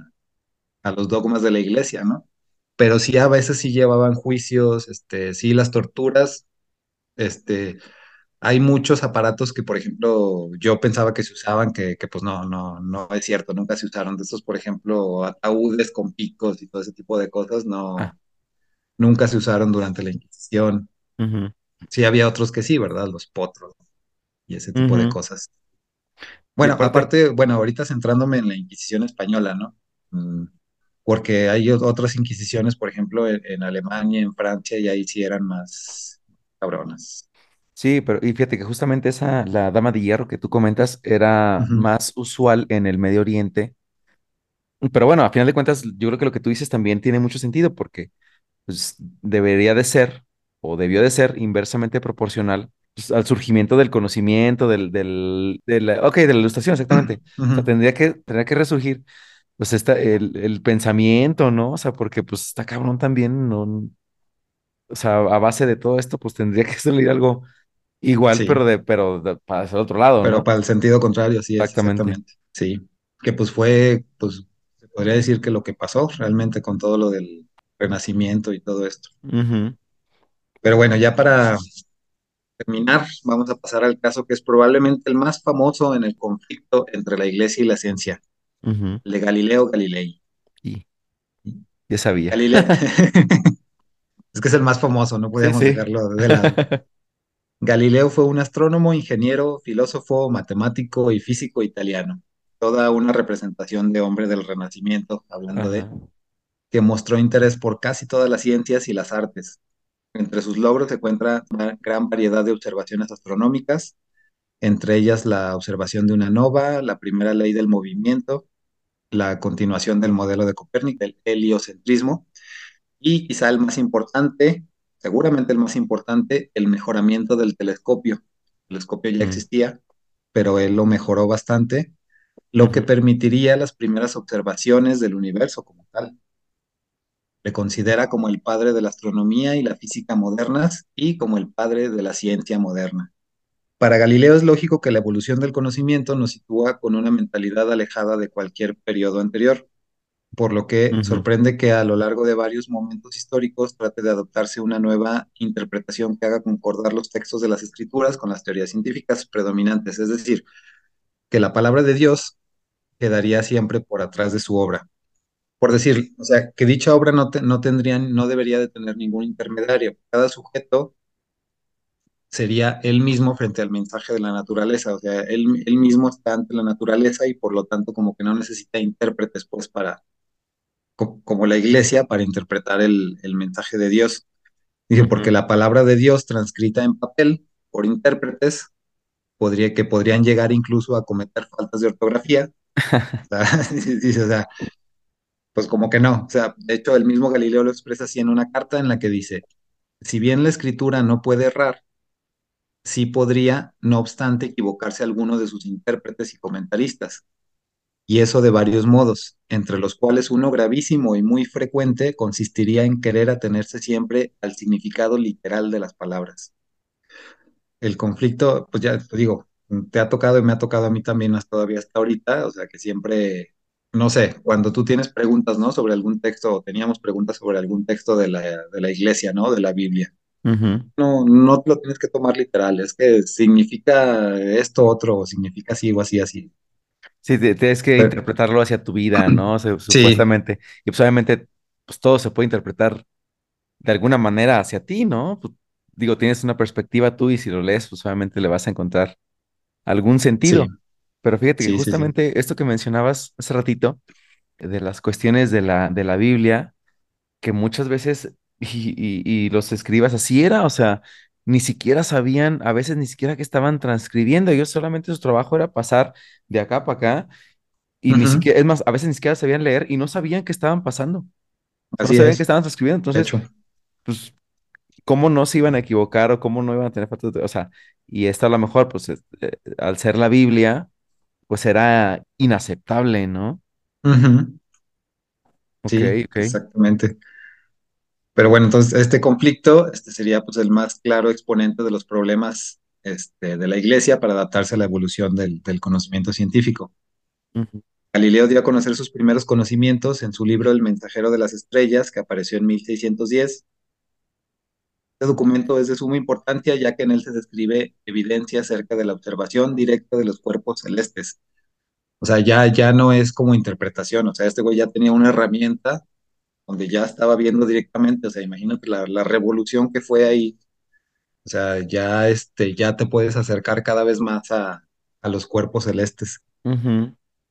a los dogmas de la iglesia, ¿no? Pero sí a veces sí llevaban juicios, este, sí las torturas, este, hay muchos aparatos que, por ejemplo, yo pensaba que se usaban, que, que pues no, no, no es cierto, nunca se usaron. De estos, por ejemplo, ataúdes con picos y todo ese tipo de cosas, Ah, no, nunca se usaron durante la Inquisición. Sí había otros que sí, ¿verdad? Los potros y ese tipo de cosas. Bueno, aparte, aparte, bueno, ahorita centrándome en la Inquisición española, ¿no? Mm, porque hay otras inquisiciones, por ejemplo, en, en Alemania, en Francia, y ahí sí eran más cabronas. Sí, pero y fíjate que justamente esa, la dama de hierro que tú comentas, era más usual en el Medio Oriente. Pero bueno, a final de cuentas, yo creo que lo que tú dices también tiene mucho sentido porque pues, debería de ser o debió de ser inversamente proporcional pues, al surgimiento del conocimiento, del, del, de la, ok, de la ilustración, exactamente. O sea, ujú. tendría que, tendría que resurgir pues esta, el, el pensamiento, ¿no? O sea, porque pues está cabrón también, ¿no? O sea, a base de todo esto, pues tendría que salir algo igual, pero Sí, de, pero de- para el otro lado, pero ¿no? para el sentido contrario, es, Exactamente. exactamente. Sí, que pues fue, pues se podría decir que lo que pasó realmente con todo lo del renacimiento y todo esto. Pero bueno, ya para terminar, vamos a pasar al caso que es probablemente el más famoso en el conflicto entre la iglesia y la ciencia, el de Galileo Galilei. Y ya sabía. Galileo, es que es el más famoso, no Sí, podíamos sí. dejarlo de lado. Galileo fue un astrónomo, ingeniero, filósofo, matemático y físico italiano. Toda una representación de hombre del Renacimiento, hablando de. Que mostró interés por casi todas las ciencias y las artes. Entre sus logros se encuentra una gran variedad de observaciones astronómicas, entre ellas la observación de una nova, la primera ley del movimiento, la continuación del modelo de Copérnico, el heliocentrismo, y quizá el más importante, seguramente el más importante, el mejoramiento del telescopio. El telescopio ya Mm, existía, pero él lo mejoró bastante, lo que permitiría las primeras observaciones del universo como tal. Le considera como el padre de la astronomía y la física modernas y como el padre de la ciencia moderna. Para Galileo es lógico que la evolución del conocimiento nos sitúa con una mentalidad alejada de cualquier periodo anterior, por lo que sorprende que a lo largo de varios momentos históricos trate de adoptarse una nueva interpretación que haga concordar los textos de las escrituras con las teorías científicas predominantes, es decir, que la palabra de Dios quedaría siempre por atrás de su obra. Por decir, o sea, que dicha obra no, te- no tendría, no debería de tener ningún intermediario. Cada sujeto sería él mismo frente al mensaje de la naturaleza, o sea, él, él mismo está ante la naturaleza y por lo tanto como que no necesita intérpretes pues para, co- como la iglesia, para interpretar el, el mensaje de Dios. Dice, porque ujú. la palabra de Dios transcrita en papel por intérpretes podría, que podrían llegar incluso a cometer faltas de ortografía. O sea, o sea, pues como que no. O sea, de hecho, el mismo Galileo lo expresa así en una carta en la que dice, si bien la escritura no puede errar, sí podría, no obstante, equivocarse alguno de sus intérpretes y comentaristas. Y eso de varios modos, entre los cuales uno gravísimo y muy frecuente consistiría en querer atenerse siempre al significado literal de las palabras. El conflicto, pues ya te digo, te ha tocado y me ha tocado a mí también hasta todavía hasta ahorita, o sea que siempre, no sé, cuando tú tienes preguntas, ¿no? Sobre algún texto, o teníamos preguntas sobre algún texto de la, de la iglesia, ¿no? De la Biblia. No, no lo tienes que tomar literal, es que significa esto otro, o significa así o así, así. Sí, te- tienes que Pero- interpretarlo hacia tu vida, ¿no? O sea, sí, supuestamente. Y pues obviamente, pues todo se puede interpretar de alguna manera hacia ti, ¿no? Pues, digo, tienes una perspectiva tú y si lo lees, pues obviamente le vas a encontrar algún sí, sentido. Pero fíjate que sí, sí, sí. justamente esto que mencionabas hace ratito, de las cuestiones de la, de la Biblia, que muchas veces, y, y, y los escribas así era, o sea, ni siquiera sabían, a veces ni siquiera que estaban transcribiendo, ellos solamente su trabajo era pasar de acá para acá, y ni Ujú, siquiera, es más, a veces ni siquiera sabían leer y no sabían qué estaban pasando, sea, no Así sabían qué es, estaban transcribiendo, entonces, pues, ¿cómo no se iban a equivocar o cómo no iban a tener faltas de, o sea, y esto a lo mejor, pues, es- eh, al ser la Biblia, pues era inaceptable, ¿no? Sí, exactamente. Pero bueno, entonces este conflicto este sería pues el más claro exponente de los problemas este, de la iglesia para adaptarse a la evolución del, del conocimiento científico. Galileo dio a conocer sus primeros conocimientos en su libro El mensajero de las estrellas, que apareció en 1610. Este documento es de suma importancia ya que en él se describe evidencia acerca de la observación directa de los cuerpos celestes. O sea, ya, ya no es como interpretación, o sea, este güey ya tenía una herramienta donde ya estaba viendo directamente, o sea, imagínate la, la revolución que fue ahí O sea, ya, este, ya te puedes acercar cada vez más a, a los cuerpos celestes.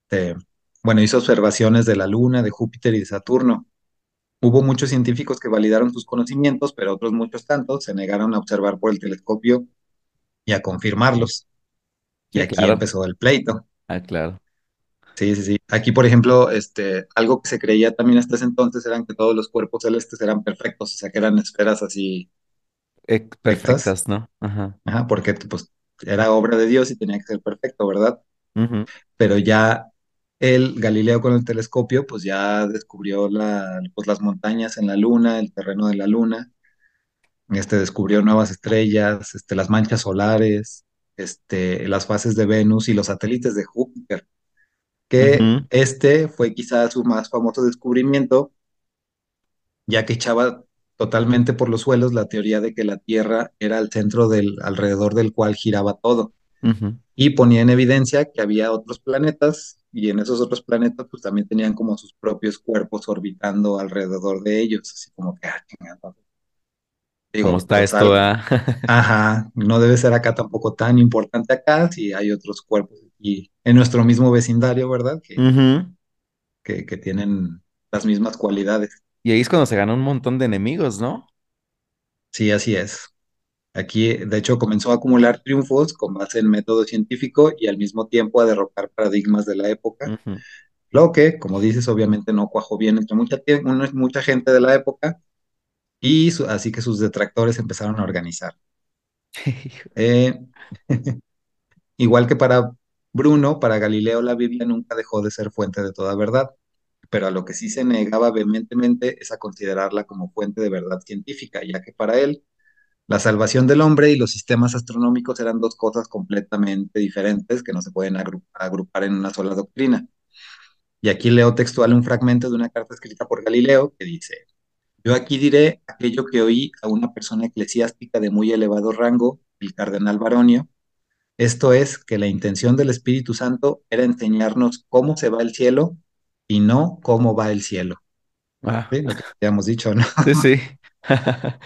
Este, Bueno, hizo observaciones de la Luna, de Júpiter y de Saturno. Hubo muchos científicos que validaron sus conocimientos, pero otros muchos tantos se negaron a observar por el telescopio y a confirmarlos. Y Sí, aquí claro. empezó el pleito. Ah, claro. Sí, sí, sí. Aquí, por ejemplo, este, algo que se creía también hasta ese entonces eran que todos los cuerpos celestes eran perfectos, o sea, que eran esferas así Eh, perfectas, ¿no? Ajá. Ajá, porque pues era obra de Dios y tenía que ser perfecto, ¿verdad? Pero ya el Galileo con el telescopio, pues ya descubrió la, pues, las montañas en la luna, el terreno de la luna, este, descubrió nuevas estrellas, este, las manchas solares, este, las fases de Venus y los satélites de Júpiter, que este fue quizás su más famoso descubrimiento, ya que echaba totalmente por los suelos la teoría de que la Tierra era el centro del alrededor del cual giraba todo. y ponía en evidencia que había otros planetas y en esos otros planetas pues también tenían como sus propios cuerpos orbitando alrededor de ellos, así como que, ah, chingada. ¿Cómo está esto, ah? ajá, no debe ser acá tampoco tan importante acá si hay otros cuerpos y en nuestro mismo vecindario, ¿verdad? Que, que tienen las mismas cualidades. Y ahí es cuando se gana un montón de enemigos, ¿no? Sí, así es. Aquí, de hecho, comenzó a acumular triunfos con base en método científico y al mismo tiempo a derrocar paradigmas de la época. Lo que, como dices, obviamente no cuajó bien entre mucha, gente de la época y su- así que sus detractores empezaron a organizar. Eh, igual que para Bruno, para Galileo la Biblia nunca dejó de ser fuente de toda verdad, pero a lo que sí se negaba vehementemente es a considerarla como fuente de verdad científica, ya que para él la salvación del hombre y los sistemas astronómicos eran dos cosas completamente diferentes que no se pueden agru- agrupar en una sola doctrina. Y aquí leo textual un fragmento de una carta escrita por Galileo que dice, Yo aquí diré aquello que oí a una persona eclesiástica de muy elevado rango, el cardenal Baronio, esto es, que la intención del Espíritu Santo era enseñarnos cómo se va el cielo y no cómo va el cielo. Ah, ¿Sí? Lo que habíamos dicho, ¿no? sí, sí.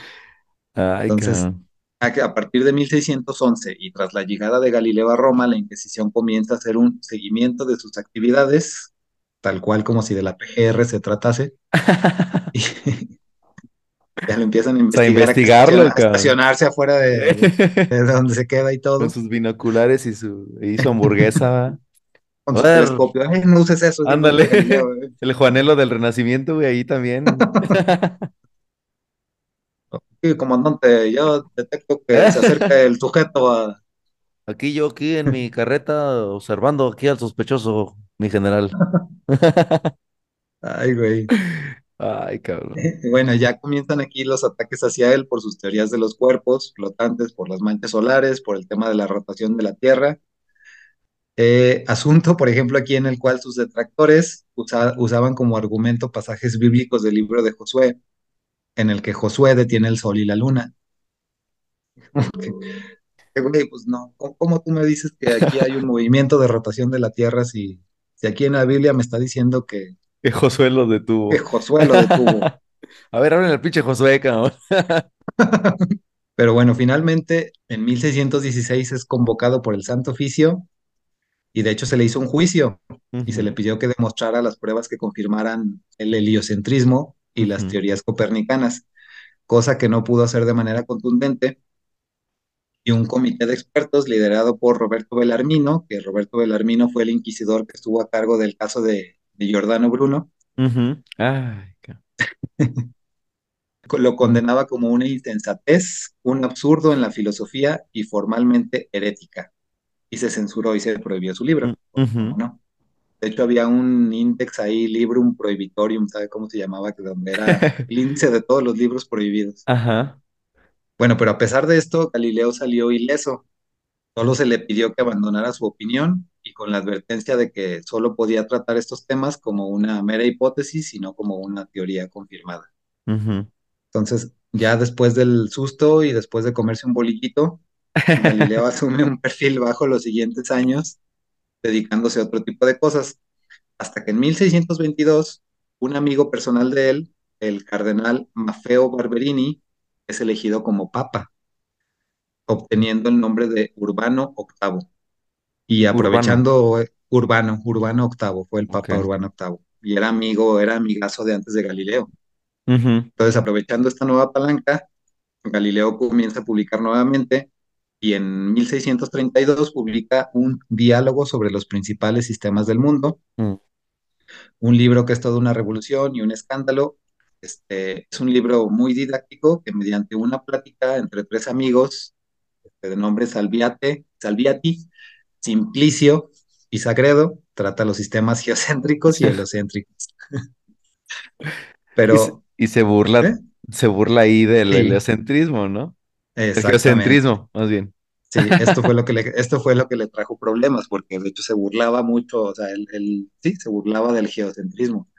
Ay, Entonces, cabrón. a, partir de 1611 y tras la llegada de Galileo a Roma, la Inquisición comienza a hacer un seguimiento de sus actividades, tal cual como si de la PGR se tratase, y ya lo empiezan a O sea, investigar, investigarlo, a estacionarse afuera de, de donde se queda y Con todo, sus binoculares y su, y su hamburguesa, con su telescopio. No uses eso, ándale. El Juanelo del Renacimiento, güey, ahí también. Sí, comandante, yo detecto que se acerca el sujeto a... Aquí yo, aquí en mi carreta, observando aquí al sospechoso, mi general. Ay, güey. Ay, cabrón. Bueno, ya comienzan aquí los ataques hacia él por sus teorías de los cuerpos flotantes, por las manchas solares, por el tema de la rotación de la Tierra. Eh, asunto, por ejemplo, aquí en el cual sus detractores usa- usaban como argumento pasajes bíblicos del libro de Josué, en el que Josué detiene el sol y la luna. Que, güey, pues no, ¿cómo, cómo tú me dices que aquí hay un movimiento de rotación de la Tierra si, si aquí en la Biblia me está diciendo que, Que Josué lo que detuvo. Josué lo detuvo? A ver, hablen al pinche Josué, cabrón. Pero bueno, finalmente en 1616 es convocado por el Santo Oficio y de hecho se le hizo un juicio y se le pidió que demostrara las pruebas que confirmaran el heliocentrismo y las teorías copernicanas, cosa que no pudo hacer de manera contundente y un comité de expertos liderado por Roberto Bellarmino, que Roberto Bellarmino fue el inquisidor que estuvo a cargo del caso de, de Giordano Bruno. Ay, lo condenaba como una insensatez, un absurdo en la filosofía y formalmente herética, y se censuró y se prohibió su libro, Mm, ¿cómo ujú. no? De hecho, había un índice ahí, Librum Prohibitorium, ¿sabe cómo se llamaba? Que donde era el índice de todos los libros prohibidos. Ajá. Bueno, pero a pesar de esto, Galileo salió ileso Solo se le pidió que abandonara su opinión y con la advertencia de que solo podía tratar estos temas como una mera hipótesis y no como una teoría confirmada. Entonces, ya después del susto y después de comerse un bolillito, Galileo asume un perfil bajo los siguientes años, dedicándose a otro tipo de cosas, hasta que en 1622, un amigo personal de él, el cardenal Maffeo Barberini, es elegido como papa, obteniendo el nombre de Urbano VIII. Y Urbano. aprovechando eh, Urbano, Urbano octavo, fue el. Papa Urbano octavo. Y era amigo, era amigazo de antes de Galileo. Entonces, aprovechando esta nueva palanca, Galileo comienza a publicar nuevamente y en 1632 publica un diálogo sobre los principales sistemas del mundo, Mm, un libro que es toda una revolución y un escándalo. Este, es un libro muy didáctico que mediante una plática entre tres amigos este, de nombre Salviate, Salviati, Simplicio y Sagredo trata los sistemas geocéntricos y heliocéntricos. Y se, Pero, y se burla, ¿eh? se burla ahí del Sí, heliocentrismo, ¿no? El geocentrismo, más bien. Sí, esto fue lo que le, esto fue lo que le trajo problemas, porque de hecho se burlaba mucho, o sea, él, él- sí, se burlaba del geocentrismo.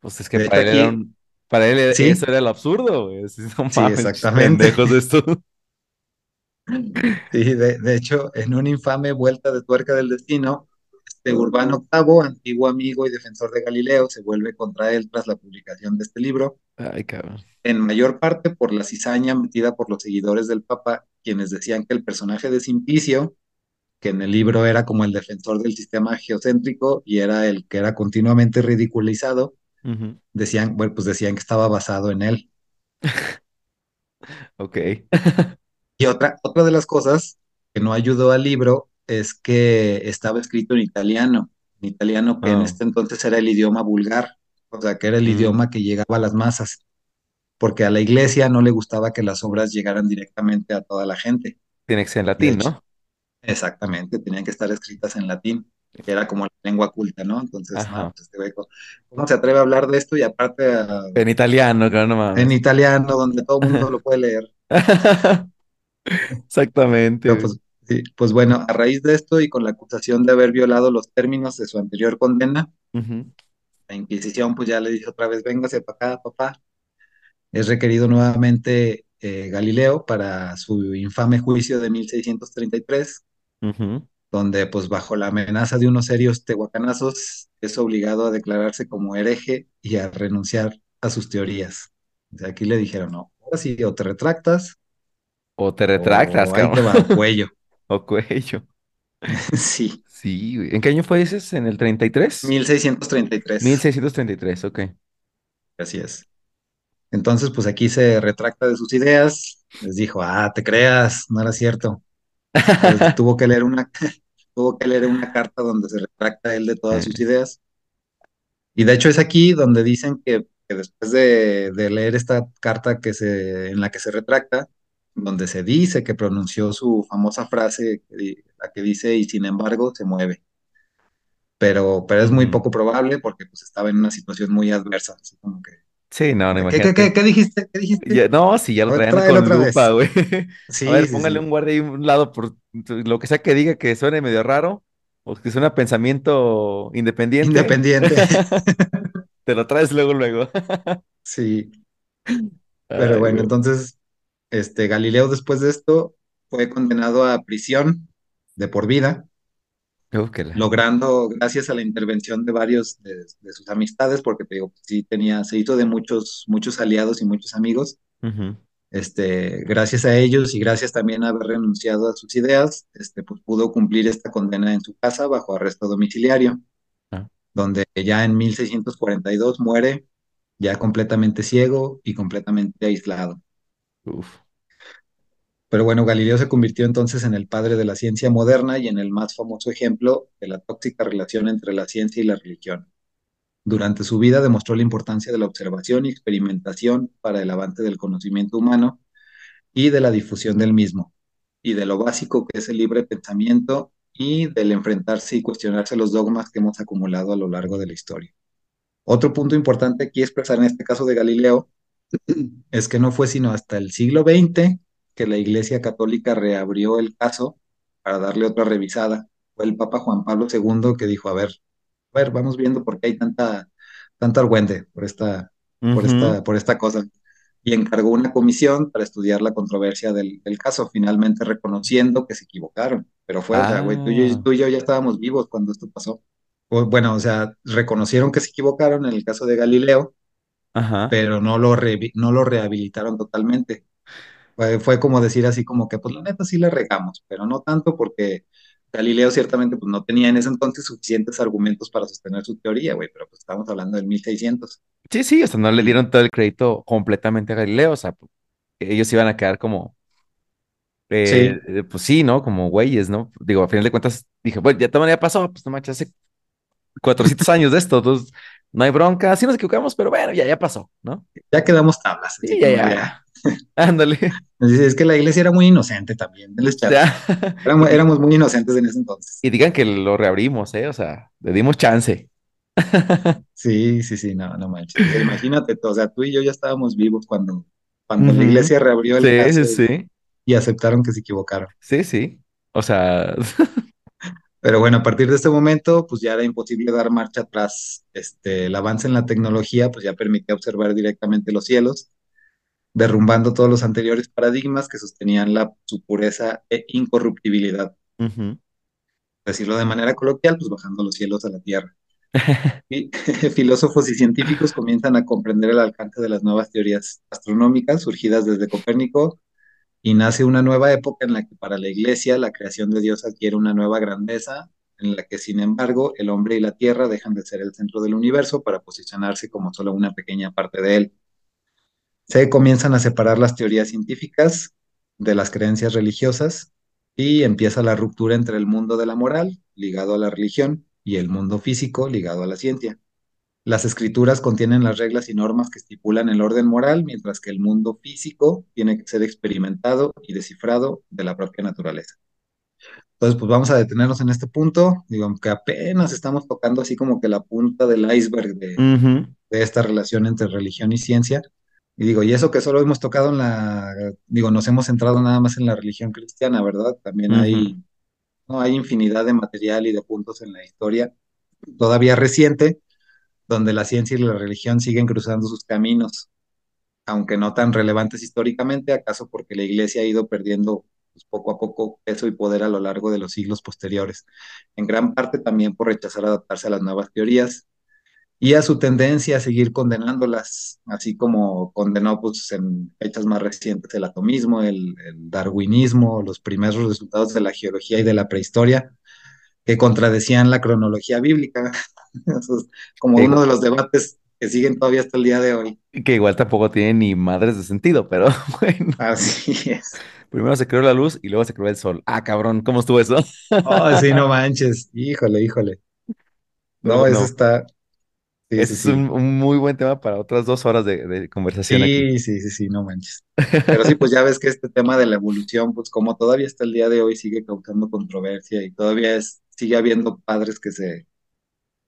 Pues es que De para él era aquí, un, para él e- eso era lo absurdo, güey. No sí, mames, exactamente. pendejos estos. Sí, de, de hecho, en una infame vuelta de tuerca del destino, este Urbano octavo, antiguo amigo y defensor de Galileo, se vuelve contra él tras la publicación de este libro, Ay, cabrón. en mayor parte por la cizaña metida por los seguidores del Papa, quienes decían que el personaje de Simplicio que en el libro era como el defensor del sistema geocéntrico y era el que era continuamente ridiculizado, decían, bueno, pues decían que estaba basado en él. Ok. Y otra, otra de las cosas que no ayudó al libro es que estaba escrito en italiano, en italiano que en Oh, este entonces era el idioma vulgar, o sea, que era el mm, idioma que llegaba a las masas, porque a la iglesia no le gustaba que las obras llegaran directamente a toda la gente. Tiene que ser en latín, hecho, ¿no? Exactamente, tenían que estar escritas en latín, que era como la lengua culta, ¿no? Entonces, no, pues este ¿cómo se atreve a hablar de esto? Y aparte ah, En italiano, claro, no en mames. italiano, donde todo el mundo lo puede leer. Exactamente, Pero pues, sí, pues bueno, a raíz de esto y con la acusación de haber violado los términos de su anterior condena, la Inquisición pues ya le dijo otra vez, véngase para acá, papá. Es requerido nuevamente eh, Galileo para su infame juicio de 1633 ujú. donde pues bajo la amenaza de unos serios tehuacanazos es obligado a declararse como hereje y a renunciar a sus teorías. Aquí le dijeron, no, ahora sí, o te retractas O te retractas, o ahí cabrón. te va, cuello. O cuello. Sí, Sí, güey. ¿En qué año fue ese? ¿En el 33? 1633, 1633, ok. así es. Entonces, pues aquí se retracta de sus ideas, les dijo, ah, te creas, no era cierto. Entonces tuvo que leer una, tuvo que leer una carta donde se retracta él de todas sus ideas Y de hecho es aquí donde dicen que, que después de, de leer esta carta que se, en la que se retracta, donde se dice que pronunció su famosa frase, la que dice, y sin embargo se mueve. Pero, pero es muy ujú. poco probable porque pues estaba en una situación muy adversa, así como que, Sí, no, no, ¿qué, qué, qué, imagínate. qué dijiste? ¿Qué dijiste? Ya- no, sí, ya lo A ver, traían con lupa, güey. A Sí, ver, sí, póngale sí. un guardia ahí a un lado por lo que sea que diga que suene medio raro o que suene a pensamiento independiente. Independiente. Te lo traes luego, luego. Sí, pero Ay, bueno, güey. entonces, este, Galileo después de esto fue condenado a prisión de por vida Búsquela. logrando, gracias a la intervención de varios de, de sus amistades, porque te digo, sí tenía, se hizo de muchos, muchos aliados y muchos amigos, este, gracias a ellos y gracias también a haber renunciado a sus ideas, este, pues pudo cumplir esta condena en su casa bajo arresto domiciliario, Ah, donde ya en 1642 muere ya completamente ciego y completamente aislado. uf. Pero bueno, Galileo se convirtió entonces en el padre de la ciencia moderna y en el más famoso ejemplo de la tóxica relación entre la ciencia y la religión. Durante su vida demostró la importancia de la observación y experimentación para el avance del conocimiento humano y de la difusión del mismo, y de lo básico que es el libre pensamiento y del enfrentarse y cuestionarse los dogmas que hemos acumulado a lo largo de la historia. Otro punto importante aquí expresar en este caso de Galileo es que no fue sino hasta el siglo XX que la Iglesia Católica reabrió el caso para darle otra revisada. Fue el Papa Juan Pablo II que dijo, a ver, a ver, vamos viendo por qué hay tanta, tanta argüende por esta, por esta, por esta cosa. Y encargó una comisión para estudiar la controversia del, del caso, finalmente reconociendo que se equivocaron. Pero fue, o sea, güey, tú y, yo, Ah, tú y yo ya estábamos vivos cuando esto pasó. O, bueno, o sea, reconocieron que se equivocaron en el caso de Galileo, ajá. pero no lo, re, no lo rehabilitaron totalmente. Fue, fue como decir así como que, pues la neta sí la regamos, pero no tanto porque Galileo ciertamente pues, no tenía en ese entonces suficientes argumentos para sostener su teoría, güey, pero pues estamos hablando del 1600. Sí, sí, o sea, no le dieron todo el crédito completamente a Galileo, o sea, ellos iban a quedar como, eh, sí, pues sí, ¿no? Como güeyes, ¿no? Digo, a final de cuentas, dije, bueno, ya de todas maneras pasó, pues no manches, hace 400 años de esto, entonces no hay bronca, sí nos equivocamos, pero bueno, ya, ya pasó, ¿no? ya quedamos tablas, Sí, ya, ya. Ándale, Es que la iglesia era muy inocente también, chance. Éramos, éramos muy inocentes en ese entonces. y digan que lo reabrimos, ¿eh? O sea, le dimos chance. Sí, sí, sí, no, no manches. Imagínate, o sea, tú y yo ya estábamos vivos cuando, cuando la iglesia reabrió el Sí, sí, y, sí, y aceptaron que se equivocaron. sí, sí. O sea, Pero bueno, a partir de este momento, pues ya era imposible dar marcha atrás. Este, el avance en la tecnología, pues ya permitía observar directamente los cielos, derrumbando todos los anteriores paradigmas que sostenían la, su pureza e incorruptibilidad. ujú. Decirlo de manera coloquial, pues bajando los cielos a la tierra. Y filósofos y científicos comienzan a comprender el alcance de las nuevas teorías astronómicas surgidas desde Copérnico y nace una nueva época en la que para la Iglesia la creación de Dios adquiere una nueva grandeza, en la que sin embargo el hombre y la tierra dejan de ser el centro del universo para posicionarse como solo una pequeña parte de él. Se comienzan a separar las teorías científicas de las creencias religiosas y empieza la ruptura entre el mundo de la moral, ligado a la religión, y el mundo físico, ligado a la ciencia. Las escrituras contienen las reglas y normas que estipulan el orden moral, mientras que el mundo físico tiene que ser experimentado y descifrado de la propia naturaleza. Entonces, pues vamos a detenernos en este punto, digo, aunque apenas estamos tocando así como que la punta del iceberg de, Ujú, de esta relación entre religión y ciencia. Y digo, y eso que solo hemos tocado en la, digo, nos hemos centrado nada más en la religión cristiana, ¿verdad? También ujú, hay, no, hay infinidad de material y de puntos en la historia todavía reciente donde la ciencia y la religión siguen cruzando sus caminos, aunque no tan relevantes históricamente, acaso porque la iglesia ha ido perdiendo pues, poco a poco peso y poder a lo largo de los siglos posteriores, en gran parte también por rechazar adaptarse a las nuevas teorías y a su tendencia a seguir condenándolas, así como condenó pues, en fechas más recientes el atomismo, el, el darwinismo, los primeros resultados de la geología y de la prehistoria, que contradecían la cronología bíblica. Eso es como Que uno de los debates que siguen todavía hasta el día de hoy. que igual tampoco tiene ni madres de sentido, pero bueno. Así es. Primero se creó la luz y luego se creó el sol. Ah, cabrón, ¿cómo estuvo eso? Oh, sí, no manches. Híjole, híjole. No, eso está. Sí, es un, sí. un muy buen tema para otras dos horas de, de conversación aquí. Sí, sí, sí, sí, no manches. Pero sí, pues ya ves que este tema de la evolución, pues como todavía hasta el día de hoy sigue causando controversia y todavía es, sigue habiendo padres que se,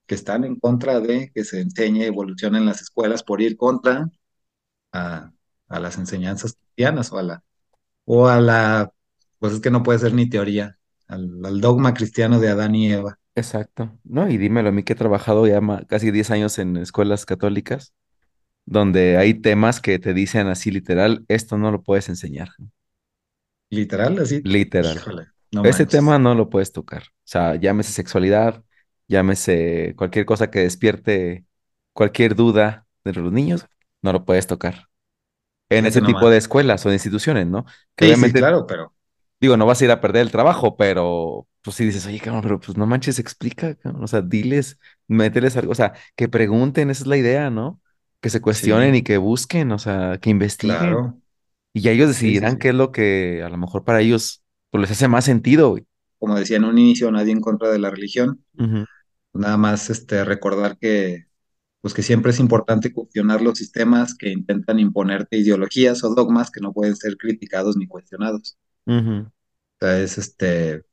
que están en contra de que se enseñe evolución en las escuelas por ir contra a, a las enseñanzas cristianas o a la, o a la, pues es que no puede ser ni teoría, al, al dogma cristiano de Adán y Eva. Exacto. No, y dímelo a mí que he trabajado ya casi 10 años en escuelas católicas, donde hay temas que te dicen así literal, esto no lo puedes enseñar. Literal, así, Literal. híjole, no Ese manches. tema no lo puedes tocar. O sea, llámese sexualidad, llámese cualquier cosa que despierte cualquier duda de los niños, no lo puedes tocar. En ese tipo de escuelas o de instituciones, ¿no? Que Sí, sí, obviamente, claro, pero digo, no vas a ir a perder el trabajo, pero pues si dices, oye, cabrón, pero pues no manches, explica, cabrón. O sea, diles, mételes algo, o sea, que pregunten, esa es la idea, ¿no? Que se cuestionen y que busquen, o sea, que investiguen. claro. Y ya ellos decidirán qué es lo que a lo mejor para ellos pues, les hace más sentido, güey. Como decía en un inicio, nadie en contra de la religión. Ujú, Nada más este, recordar que, pues que siempre es importante cuestionar los sistemas que intentan imponerte ideologías o dogmas que no pueden ser criticados ni cuestionados. O sea, es este,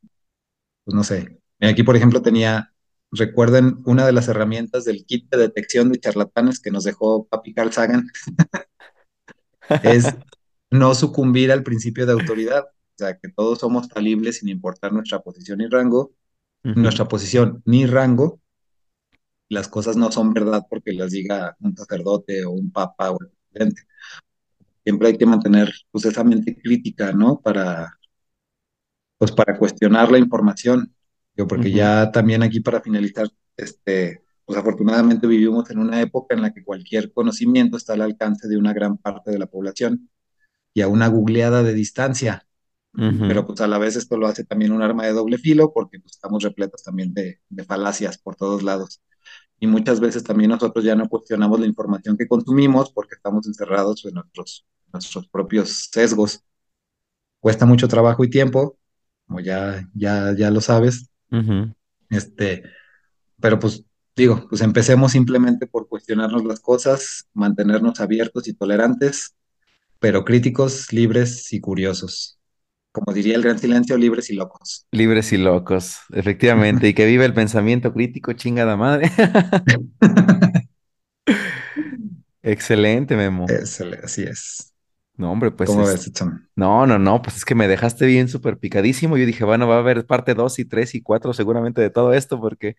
pues no sé. Aquí, por ejemplo, tenía, recuerden, una de las herramientas del kit de detección de charlatanes que nos dejó Papi Carl Sagan es no sucumbir al principio de autoridad. O sea, que todos somos falibles sin importar nuestra posición y rango, Nuestra posición ni rango. Las cosas no son verdad porque las diga un sacerdote o un papa o el presidente. Siempre hay que mantener pues, esa mente crítica, ¿no? Para, pues, para cuestionar la información. Yo, porque ya también aquí para finalizar, este, pues afortunadamente vivimos en una época en la que cualquier conocimiento está al alcance de una gran parte de la población y a una googleada de distancia. Ujú, pero pues a la vez esto lo hace también un arma de doble filo porque pues, estamos repletos también de, de falacias por todos lados. Y muchas veces también nosotros ya no cuestionamos la información que consumimos porque estamos encerrados en nuestros, nuestros propios sesgos. Cuesta mucho trabajo y tiempo, como ya, ya, ya lo sabes, ujú. este, pero pues digo, pues empecemos simplemente por cuestionarnos las cosas, mantenernos abiertos y tolerantes, pero críticos, libres y curiosos. Como diría el gran silencio, libres y locos. Libres y locos, efectivamente. Y que vive el pensamiento crítico, chingada madre. Excelente, Memo. Así es. No, hombre, pues ¿Cómo es. ves? No, no, no, pues es que me dejaste bien súper picadísimo. Yo dije, bueno, va a haber parte 2 y 3 y 4 seguramente de todo esto, porque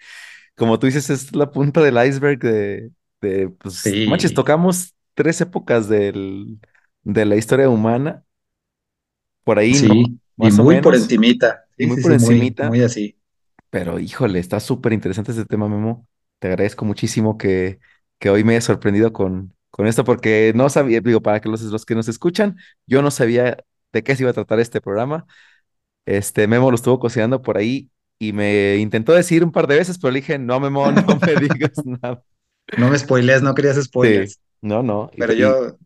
como tú dices, es la punta del iceberg de, de pues, no manches, Sí, tocamos tres épocas del, de la historia humana, por ahí, muy por encimita. y muy sí, por muy, encimita, muy así. pero híjole, está súper interesante este tema, Memo. Te agradezco muchísimo que, que hoy me hayas sorprendido con, con esto, porque no sabía, digo, para que los, los que nos escuchan, yo no sabía de qué se iba a tratar este programa. Este Memo lo estuvo cocinando por ahí y me intentó decir un par de veces, pero le dije, no, Memo, no me digas nada. No me spoilees, no querías Sí, spoilers, no, no, pero y- yo,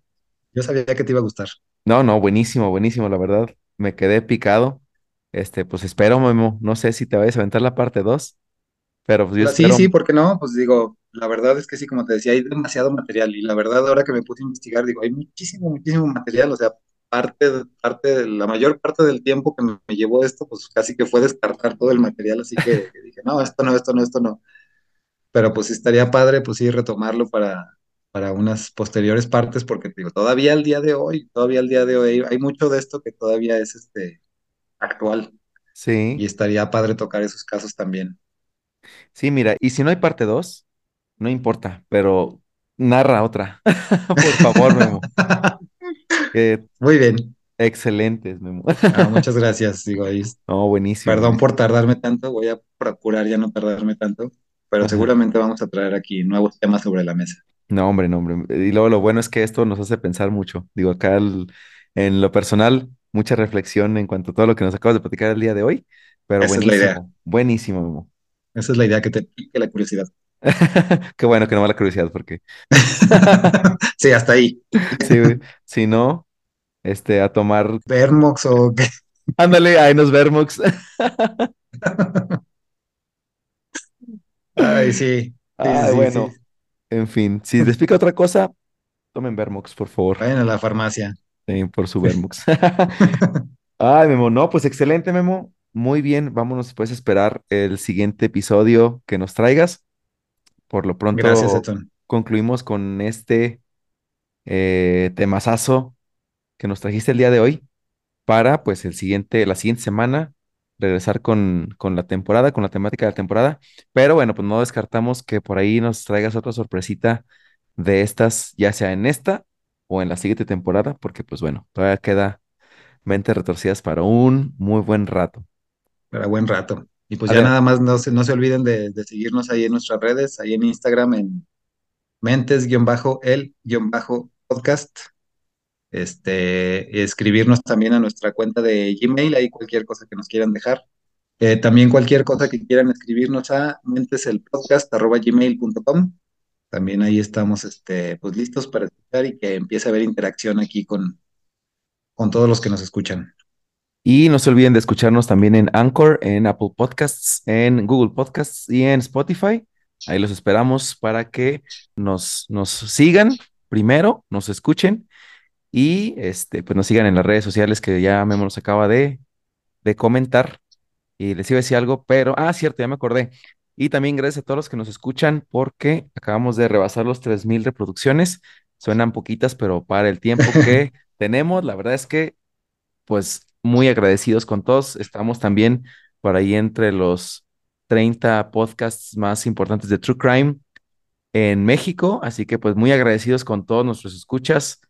yo sabía que te iba a gustar. No, no, buenísimo, buenísimo, la verdad, me quedé picado. Este, pues espero, Memo, no sé si te vayas a aventar la parte 2 pero pues yo sí, espero, sí, ¿por qué no? Pues digo, la verdad es que sí, como te decía, hay demasiado material y la verdad ahora que me puse a investigar, digo, hay muchísimo, muchísimo material, o sea, parte, parte, de- la mayor parte del tiempo que me, me llevó esto, pues casi que fue descartar todo el material, así que, que dije, no, esto no, esto no, esto no. Pero pues estaría padre, pues sí, retomarlo para, para unas posteriores partes, porque digo, todavía al día de hoy, todavía al día de hoy, hay mucho de esto que todavía es este actual y sí, estaría padre tocar esos casos también. sí, mira, y si no hay parte 2 no importa, pero narra otra, por favor, Memo, que Muy bien. excelentes, Memo. Ah, muchas gracias. Digo, ahí, No, buenísimo, perdón por tardarme tanto, voy a procurar ya no tardarme tanto, pero Ajá. seguramente vamos a traer aquí nuevos temas sobre la mesa. No, hombre, no, hombre. Y luego lo bueno es que esto nos hace pensar mucho. Digo, acá el- en lo personal, mucha reflexión en cuanto a todo lo que nos acabas de platicar el día de hoy, pero Esa es la idea. buenísimo, buenísimo, Memo. Esa es la idea, que te pique la curiosidad. Qué bueno que no va la curiosidad, porque Sí, hasta ahí. si, si no, este, a tomar, Vermox o qué. ándale, ahí nos vemos. Ay, sí. Sí, sí, Ay, sí, sí. bueno, en fin, si les pica otra cosa, tomen Vermox, por favor. Vayan a la farmacia. Sí, por su Vermox. Ay, Memo, no, pues excelente, Memo. Muy bien, vámonos pues a esperar el siguiente episodio que nos traigas. Por lo Gracias, pronto Edson. concluimos con este eh, temazazo que nos trajiste el día de hoy para pues el siguiente, la siguiente semana regresar con, con la temporada, con la temática de la temporada. Pero bueno, pues no descartamos que por ahí nos traigas otra sorpresita de estas, ya sea en esta o en la siguiente temporada, porque pues bueno, todavía queda mentes retorcidas para un muy buen rato. Para buen rato. Y pues ya nada más no se, no se olviden de, de seguirnos ahí en nuestras redes, ahí en Instagram, en mentes-el-podcast. Este, escribirnos también a nuestra cuenta de Gmail, ahí cualquier cosa que nos quieran dejar. Eh, también cualquier cosa que quieran escribirnos a menteselpodcast.gmail.com. También ahí estamos este, pues, listos para escuchar y que empiece a haber interacción aquí con, todos los que nos escuchan. Y no se olviden de escucharnos también en Anchor, en Apple Podcasts, en Google Podcasts y en Spotify. Ahí los esperamos para que nos sigan primero, nos escuchen y este, pues nos sigan en las redes sociales que ya Memo nos acaba de, de comentar. Y les iba a decir algo, pero, ah, cierto, ya me acordé. Y también gracias a todos los que nos escuchan porque acabamos de rebasar los 3.000 reproducciones. Suenan poquitas, pero para el tiempo que tenemos, la verdad es que pues muy agradecidos con todos. Estamos también por ahí entre los 30 podcasts más importantes de True Crime en México, así que pues muy agradecidos con todos nuestros escuchas,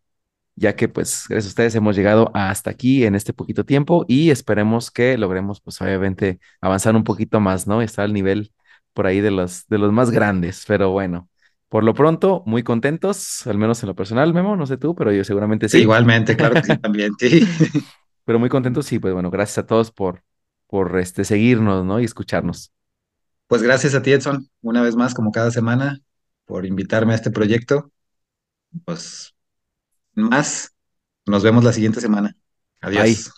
ya que pues gracias a ustedes hemos llegado hasta aquí en este poquito tiempo y esperemos que logremos pues obviamente avanzar un poquito más, ¿no? Estar al nivel por ahí de los, de los más grandes, pero bueno. Por lo pronto, muy contentos, al menos en lo personal, Memo, no sé tú, pero yo seguramente Sí, sí. igualmente, claro que sí, también, sí. pero muy contentos y pues bueno, gracias a todos por, por este, seguirnos, ¿no? Y escucharnos. Pues gracias a ti, Edson, una vez más, como cada semana, por invitarme a este proyecto. Pues más, nos vemos la siguiente semana. Bye. Adiós.